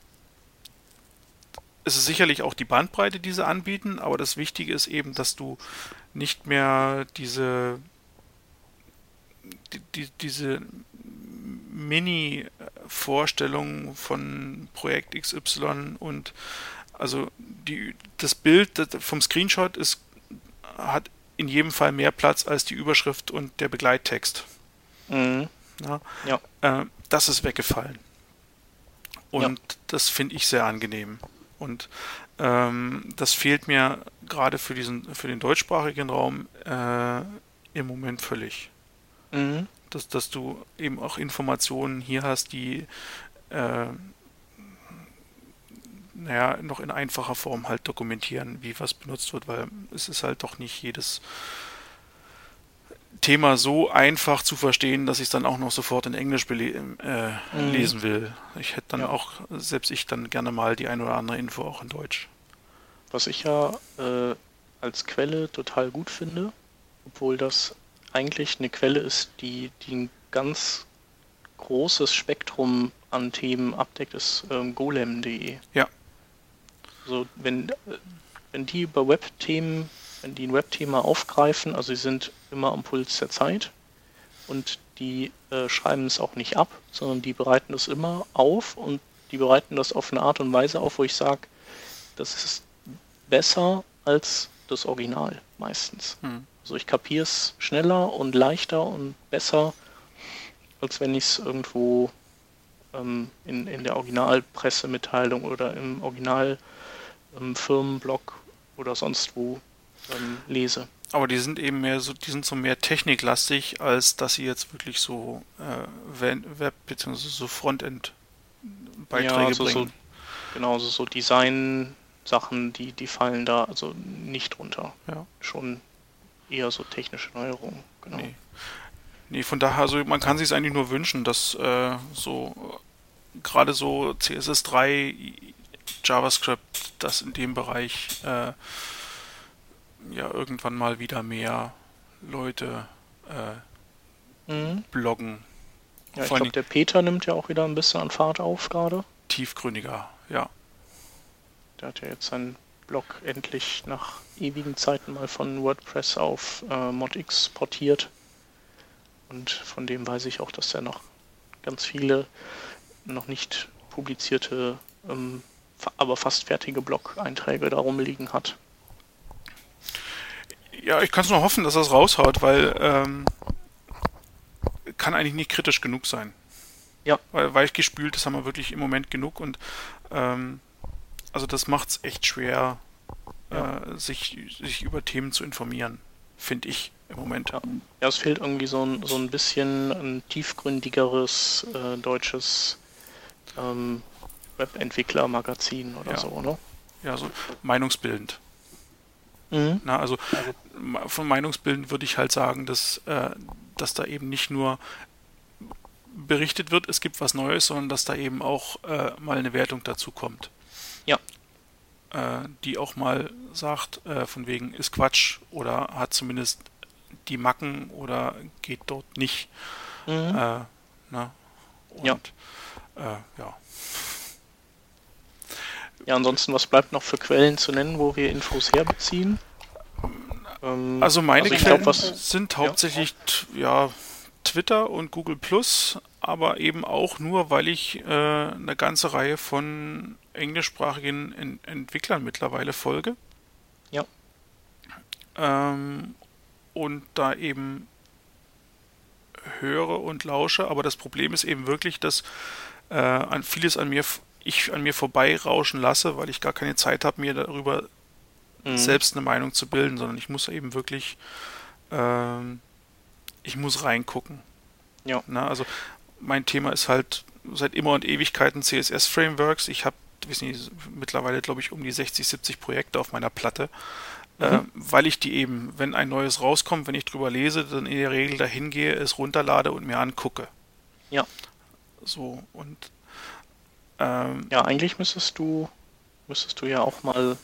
es ist sicherlich auch die Bandbreite, die sie anbieten, aber das Wichtige ist eben, dass du nicht mehr diese, die, die, diese Mini-Vorstellung von Projekt XY und also die, das Bild vom Screenshot ist, hat in jedem Fall mehr Platz als die Überschrift und der Begleittext. Mhm. Ja, ja. Äh, das ist weggefallen. Und ja. das finde ich sehr angenehm. Und ähm, das fehlt mir gerade für diesen, für den deutschsprachigen Raum äh, im Moment völlig. Mhm. Dass, dass du eben auch Informationen hier hast, die äh, naja, noch in einfacher Form halt dokumentieren, wie was benutzt wird, weil es ist halt doch nicht jedes Thema so einfach zu verstehen, dass ich es dann auch noch sofort in Englisch äh, mhm. lesen will. Ich hätte dann ja. auch, selbst ich dann gerne mal die ein oder andere Info auch in Deutsch. Was ich ja äh, als Quelle total gut finde, obwohl das eigentlich eine Quelle ist, die, die ein ganz großes Spektrum an Themen abdeckt, ist ähm, golem.de. Ja. Also wenn, wenn die über Webthemen, wenn die ein Webthema aufgreifen, also sie sind immer am Puls der Zeit und die äh, schreiben es auch nicht ab, sondern die bereiten es immer auf und die bereiten das auf eine Art und Weise auf, wo ich sage, das ist besser als das Original meistens. Hm. Also ich kapiere es schneller und leichter und besser, als wenn ich es irgendwo ähm, in, in der Originalpressemitteilung oder im Original ähm, Firmenblog oder sonst wo ähm, lese. Aber die sind eben mehr so, die sind so mehr techniklastig, als dass sie jetzt wirklich so äh, Web- bzw. so Frontend-Beiträge ja, also bringen. So, genau, also so Design-Sachen, die, die fallen da also nicht runter. Ja. Schon eher so technische Neuerungen, genau. Nee. nee von daher, also man kann sich es eigentlich nur wünschen, dass äh, so gerade so CSS3, JavaScript, das in dem Bereich äh, ja irgendwann mal wieder mehr Leute äh, mhm. bloggen. Ja, ich glaube, der Peter nimmt ja auch wieder ein bisschen an Fahrt auf gerade. Tiefgründiger, ja. Der hat ja jetzt seinen Blog endlich nach ewigen Zeiten mal von WordPress auf äh, ModX portiert. Und von dem weiß ich auch, dass er noch ganz viele noch nicht publizierte, ähm, aber fast fertige Blog-Einträge darum liegen hat. Ja, ich kann es nur hoffen, dass es raushaut, weil ähm, kann eigentlich nicht kritisch genug sein. Ja. Weil weichgespült, das haben wir wirklich im Moment genug und ähm, also das macht es echt schwer, ja. äh, sich, sich über Themen zu informieren, finde ich im Moment. Ja. ja, es fehlt irgendwie so ein, so ein bisschen ein tiefgründigeres äh, deutsches ähm, Webentwickler-Magazin oder ja. so, ne? Ja, so meinungsbildend. Mhm. Na, also von meinungsbildend würde ich halt sagen, dass, äh, dass da eben nicht nur berichtet wird, es gibt was Neues, sondern dass da eben auch äh, mal eine Wertung dazu kommt. Ja. Äh, die auch mal sagt, äh, von wegen ist Quatsch oder hat zumindest die Macken oder geht dort nicht. Mhm. Äh, na, und, ja. Äh, ja. Ja, ansonsten, was bleibt noch für Quellen zu nennen, wo wir Infos herbeziehen? Ähm, also meine also Quellen glaub, sind hauptsächlich ja. ja. Twitter und Google Plus, aber eben auch nur, weil ich äh, eine ganze Reihe von englischsprachigen Ent Entwicklern mittlerweile folge. Ja. Ähm, und da eben höre und lausche, aber das Problem ist eben wirklich, dass äh, an vieles an mir ich an mir vorbeirauschen lasse, weil ich gar keine Zeit habe, mir darüber mhm. selbst eine Meinung zu bilden, sondern ich muss eben wirklich, ähm, ich muss reingucken. Ja. Na, also mein Thema ist halt seit immer und Ewigkeiten CSS-Frameworks. Ich habe mittlerweile, glaube ich, um die 60, 70 Projekte auf meiner Platte, mhm. äh, weil ich die eben, wenn ein neues rauskommt, wenn ich drüber lese, dann in der Regel dahin gehe, es runterlade und mir angucke. Ja. So, und ähm, ja, eigentlich müsstest du, müsstest du ja auch mal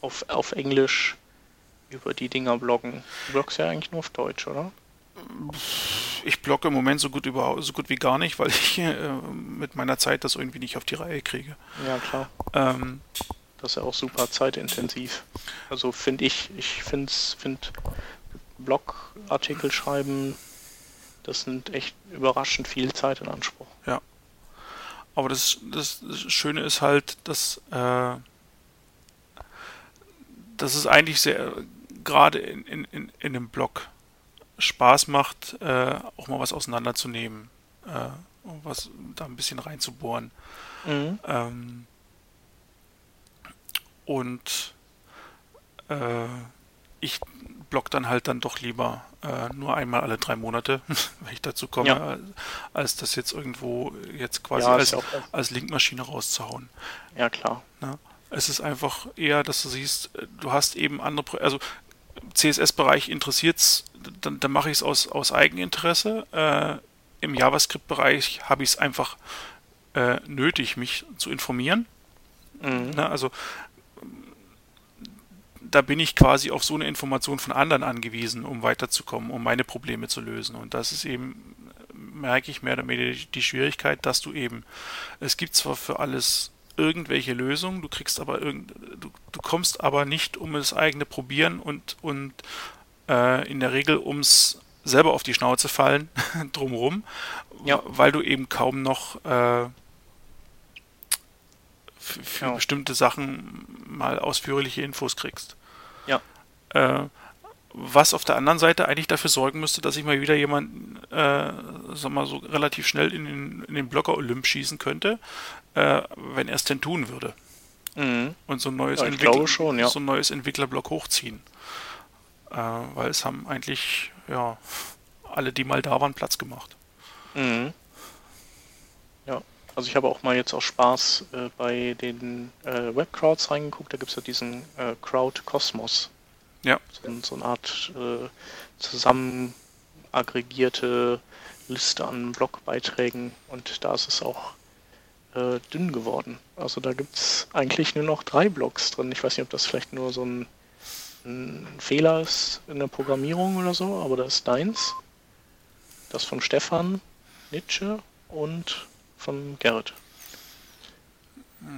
auf, auf Englisch über die Dinger bloggen. Du bloggst ja eigentlich nur auf Deutsch, oder? Ich blogge im Moment so gut über so gut wie gar nicht, weil ich äh, mit meiner Zeit das irgendwie nicht auf die Reihe kriege. Ja, klar. Ähm, das ist ja auch super zeitintensiv. Also finde ich, ich finde find Blogartikel schreiben, das nimmt echt überraschend viel Zeit in Anspruch. Aber das, das, das Schöne ist halt, dass, äh, dass es eigentlich sehr, gerade in, in, in, in einem Blog Spaß macht, äh, auch mal was auseinanderzunehmen, äh, was da ein bisschen reinzubohren. Mhm. Ähm, und äh, ich blog dann halt dann doch lieber äh, nur einmal alle drei Monate, wenn ich dazu komme, ja. als das jetzt irgendwo jetzt quasi ja, als, als Linkmaschine rauszuhauen. Ja, klar. Na? Es ist einfach eher, dass du siehst, du hast eben andere, also CSS-Bereich interessiert dann, dann mache ich es aus, aus Eigeninteresse. Äh, Im JavaScript-Bereich habe ich es einfach äh, nötig, mich zu informieren. Mhm. Na, also da bin ich quasi auf so eine Information von anderen angewiesen, um weiterzukommen, um meine Probleme zu lösen. Und das ist eben, merke ich mehr oder weniger die Schwierigkeit, dass du eben, es gibt zwar für alles irgendwelche Lösungen, du kriegst aber irgend, du, du kommst aber nicht um das eigene Probieren und, und äh, in der Regel ums selber auf die Schnauze fallen drumherum, ja. weil du eben kaum noch äh, für, ja. bestimmte Sachen mal ausführliche Infos kriegst. Äh, was auf der anderen Seite eigentlich dafür sorgen müsste, dass ich mal wieder jemanden, äh, sag mal so relativ schnell in den, in den Blocker Olymp schießen könnte, äh, wenn er es denn tun würde. Mhm. Und so ein neues, ja, Entwickler, schon, ja. so ein neues Entwicklerblock hochziehen. Äh, weil es haben eigentlich, ja, alle, die mal da waren, Platz gemacht. Mhm. Ja, also ich habe auch mal jetzt aus Spaß äh, bei den äh, Webcrowds reingeguckt, da gibt es ja diesen äh, Crowd Cosmos. Ja. So, so eine Art äh, zusammen aggregierte Liste an Blogbeiträgen und da ist es auch äh, dünn geworden. Also da gibt es eigentlich nur noch drei Blogs drin. Ich weiß nicht, ob das vielleicht nur so ein, ein Fehler ist in der Programmierung oder so, aber da ist deins. Das von Stefan Nitsche und von Gerrit.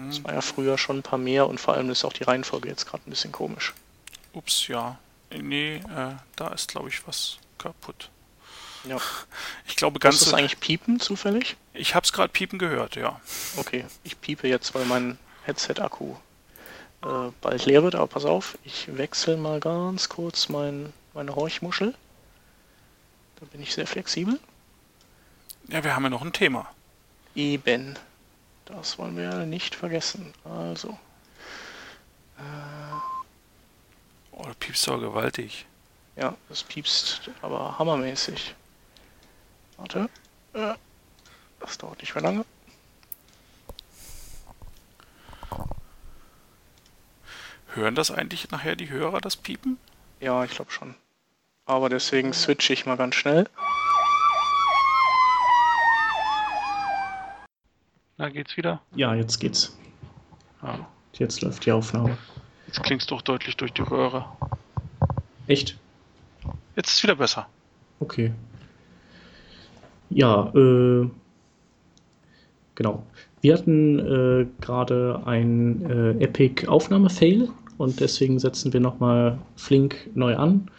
Das war ja früher schon ein paar mehr und vor allem ist auch die Reihenfolge jetzt gerade ein bisschen komisch. Ups, ja. Nee, äh, da ist glaube ich was kaputt. Ja. Ich glaube ganz. Ist das eigentlich piepen zufällig? Ich habe es gerade piepen gehört, ja. Okay, ich piepe jetzt, weil mein Headset-Akku äh, bald leer wird, aber pass auf, ich wechsle mal ganz kurz mein, meine Horchmuschel. Da bin ich sehr flexibel. Ja, wir haben ja noch ein Thema. Eben. Das wollen wir nicht vergessen. Also. Äh, oh, das piepst aber gewaltig. Ja, das piepst aber hammermäßig. Warte. Äh, das dauert nicht mehr lange. Hören das eigentlich nachher die Hörer, das Piepen? Ja, ich glaube schon. Aber deswegen switche ich mal ganz schnell. Na, geht's wieder? Ja, jetzt geht's. Ah. Jetzt läuft die Aufnahme. Jetzt klingt's doch deutlich durch die Röhre. Echt? Jetzt ist wieder besser. Okay. Ja, äh, genau. Wir hatten äh, gerade ein äh, Epic-Aufnahme-Fail und deswegen setzen wir nochmal flink neu an.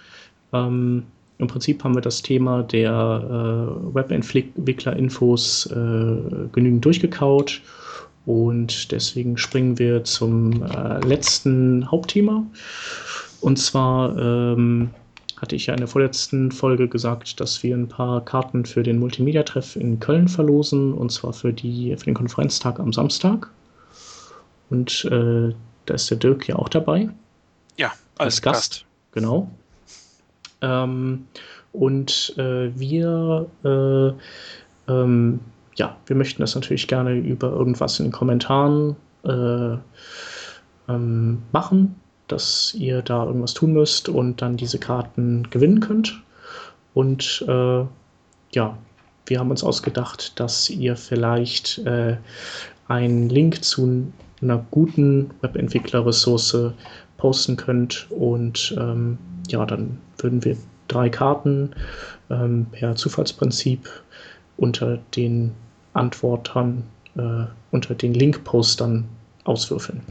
Ähm, Im Prinzip haben wir das Thema der äh, Webentwickler-Infos äh, genügend durchgekaut und deswegen springen wir zum äh, letzten Hauptthema. Und zwar ähm, hatte ich ja in der vorletzten Folge gesagt, dass wir ein paar Karten für den Multimedia-Treff in Köln verlosen, und zwar für, die, für den Konferenztag am Samstag. Und äh, da ist der Dirk ja auch dabei. Ja, als, als Gast. Gast. Genau. Ähm, und äh, wir, äh, ähm, ja, wir möchten das natürlich gerne über irgendwas in den Kommentaren äh, ähm, machen, dass ihr da irgendwas tun müsst und dann diese Karten gewinnen könnt. Und äh, ja, wir haben uns ausgedacht, dass ihr vielleicht äh, einen Link zu einer guten Webentwickler-Ressource posten könnt und ähm, ja, dann würden wir drei Karten ähm, per Zufallsprinzip unter den Antwortern, äh, unter den Link-Postern auswürfeln.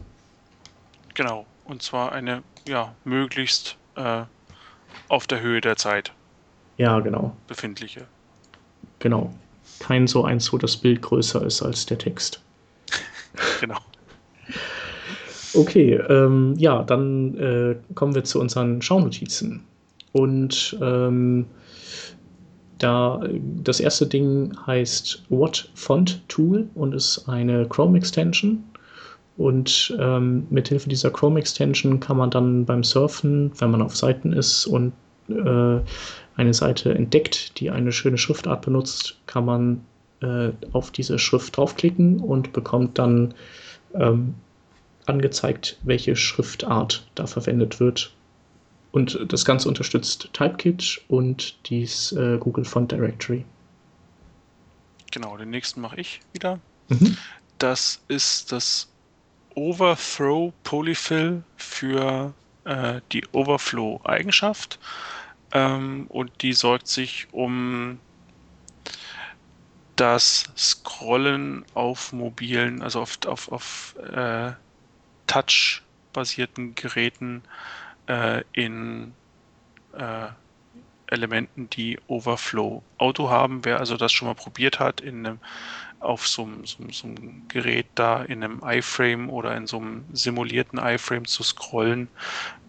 Genau, und zwar eine, ja, möglichst äh, auf der Höhe der Zeit. Ja, genau. Befindliche. Genau. Kein so eins, wo das Bild größer ist als der Text. genau. Okay, ähm, ja, dann äh, kommen wir zu unseren Schaunotizen. Und ähm, da das erste Ding heißt What Font Tool und ist eine Chrome Extension. Und ähm, mit Hilfe dieser Chrome Extension kann man dann beim Surfen, wenn man auf Seiten ist und äh, eine Seite entdeckt, die eine schöne Schriftart benutzt, kann man äh, auf diese Schrift draufklicken und bekommt dann ähm, angezeigt, welche Schriftart da verwendet wird. Und das Ganze unterstützt Typekit und dies äh, Google Font Directory. Genau, den nächsten mache ich wieder. Mhm. Das ist das Overthrow Polyfill für äh, die Overflow-Eigenschaft ähm, und die sorgt sich um das Scrollen auf mobilen, also auf, auf, auf äh, Touch-basierten Geräten äh, in äh, Elementen, die Overflow Auto haben. Wer also das schon mal probiert hat, in einem, auf so einem, Gerät da in einem iFrame oder in so einem simulierten iFrame zu scrollen,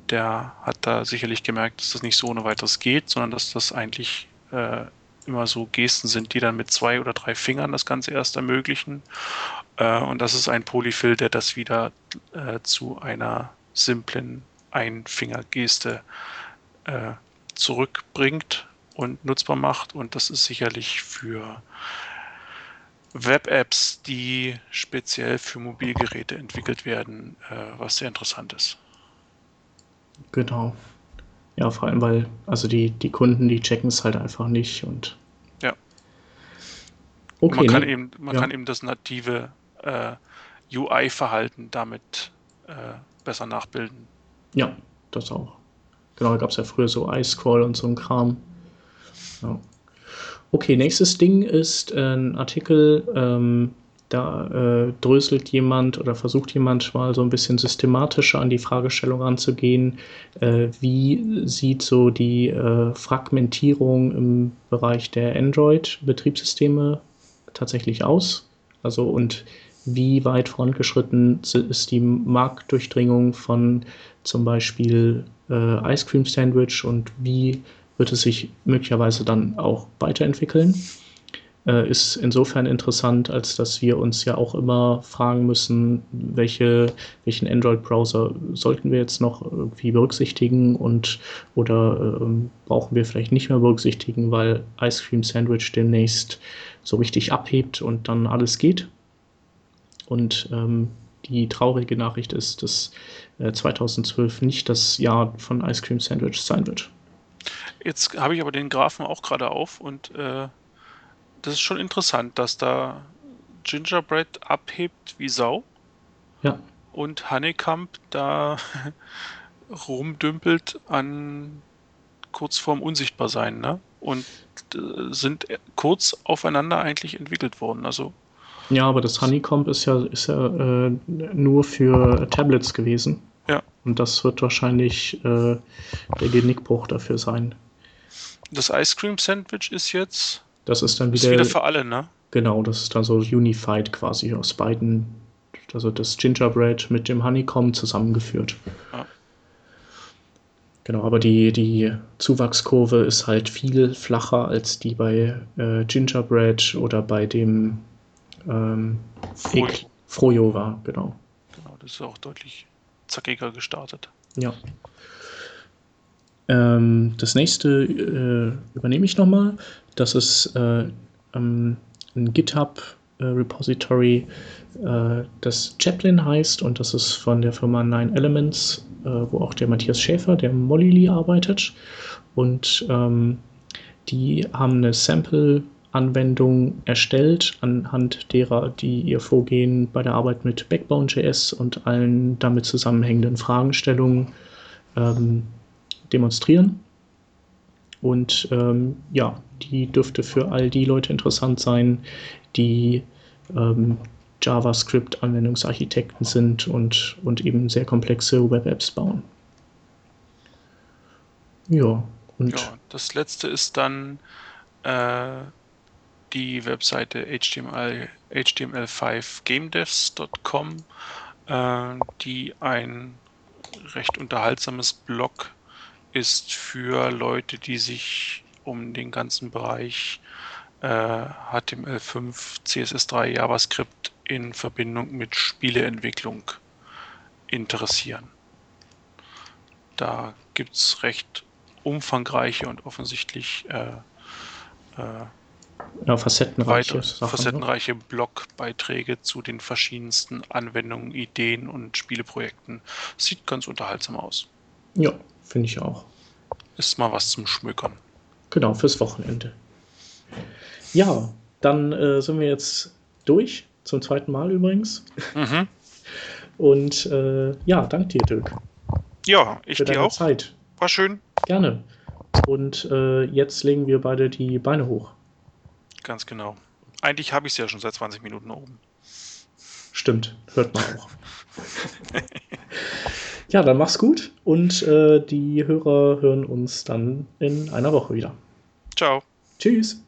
der hat da sicherlich gemerkt, dass das nicht so ohne weiteres geht, sondern dass das eigentlich äh, immer so Gesten sind, die dann mit zwei oder drei Fingern das Ganze erst ermöglichen. Äh, und das ist ein Polyfill, der das wieder äh, zu einer simplen Einfingergeste äh, zurückbringt und nutzbar macht. Und das ist sicherlich für Web-Apps, die speziell für Mobilgeräte entwickelt werden, äh, was sehr interessant ist. Genau. Ja, vor allem, weil also die, die Kunden, die checken es halt einfach nicht und ja. Okay, man kann, ne? eben, man ja. kann eben das native äh, UI-Verhalten damit äh, besser nachbilden. Ja, das auch. Genau, da gab es ja früher so iScroll und so ein Kram. Ja. Okay, nächstes Ding ist ein Artikel, ähm, da äh, dröselt jemand oder versucht jemand mal so ein bisschen systematischer an die Fragestellung ranzugehen, äh, wie sieht so die äh, Fragmentierung im Bereich der Android-Betriebssysteme tatsächlich aus? Also und wie weit vorangeschritten ist die Marktdurchdringung von zum Beispiel äh, Ice Cream Sandwich und wie wird es sich möglicherweise dann auch weiterentwickeln? Äh, ist insofern interessant, als dass wir uns ja auch immer fragen müssen, welche, welchen Android-Browser sollten wir jetzt noch irgendwie berücksichtigen und oder ähm, brauchen wir vielleicht nicht mehr berücksichtigen, weil Ice Cream Sandwich demnächst so richtig abhebt und dann alles geht. Und ähm, die traurige Nachricht ist, dass äh, 2012 nicht das Jahr von Ice Cream Sandwich sein wird. Jetzt habe ich aber den Graphen auch gerade auf und äh, das ist schon interessant, dass da Gingerbread abhebt wie Sau. Ja. Und Honeycomb da rumdümpelt an kurz vorm Unsichtbarsein, ne? Und äh, sind kurz aufeinander eigentlich entwickelt worden. Also ja, aber das Honeycomb ist ja, ist ja äh, nur für Tablets gewesen. Ja. Und das wird wahrscheinlich äh, der Genickbruch dafür sein. Das Ice Cream Sandwich ist jetzt. Das ist dann wieder. Ist wieder für alle, ne? Genau, das ist dann so unified quasi aus beiden. Also das Gingerbread mit dem Honeycomb zusammengeführt. Ja. Genau, aber die, die Zuwachskurve ist halt viel flacher als die bei äh, Gingerbread oder bei dem ähm, Frojo. Frojo war, genau. Genau, das ist auch deutlich zackiger gestartet. Ja. Ähm, das nächste äh, übernehme ich nochmal. Das ist äh, ähm, ein GitHub äh, Repository, äh, das Chaplin heißt und das ist von der Firma Nine Elements, äh, wo auch der Matthias Schäfer, der Molly arbeitet. Und ähm, die haben eine Sample Anwendung erstellt, anhand derer, die ihr Vorgehen bei der Arbeit mit Backbone.js und allen damit zusammenhängenden Fragestellungen ähm, demonstrieren. Und ähm, ja, die dürfte für all die Leute interessant sein, die ähm, JavaScript-Anwendungsarchitekten sind und, und eben sehr komplexe Web-Apps bauen. Ja, und. Ja, das letzte ist dann äh, die Webseite HTML, html5gamedevs.com, äh, die ein recht unterhaltsames Blog ist für Leute, die sich um den ganzen Bereich äh, HTML5, CSS3, JavaScript in Verbindung mit Spieleentwicklung interessieren. Da gibt es recht umfangreiche und offensichtlich äh, äh, ja, facettenreiche, Sachen, ne? facettenreiche Blogbeiträge zu den verschiedensten Anwendungen, Ideen und Spieleprojekten. Sieht ganz unterhaltsam aus. Ja, finde ich auch. Ist mal was zum Schmückern. Genau, fürs Wochenende. Ja, dann äh, sind wir jetzt durch. Zum zweiten Mal übrigens. Mhm. Und äh, ja, dank dir, Dirk. Ja, ich dir auch. Zeit. War schön. Gerne. Und äh, jetzt legen wir beide die Beine hoch. Ganz genau. Eigentlich habe ich es ja schon seit 20 Minuten oben. Stimmt, hört man auch. ja, dann mach's gut und äh, die Hörer hören uns dann in einer Woche wieder. Ciao. Tschüss.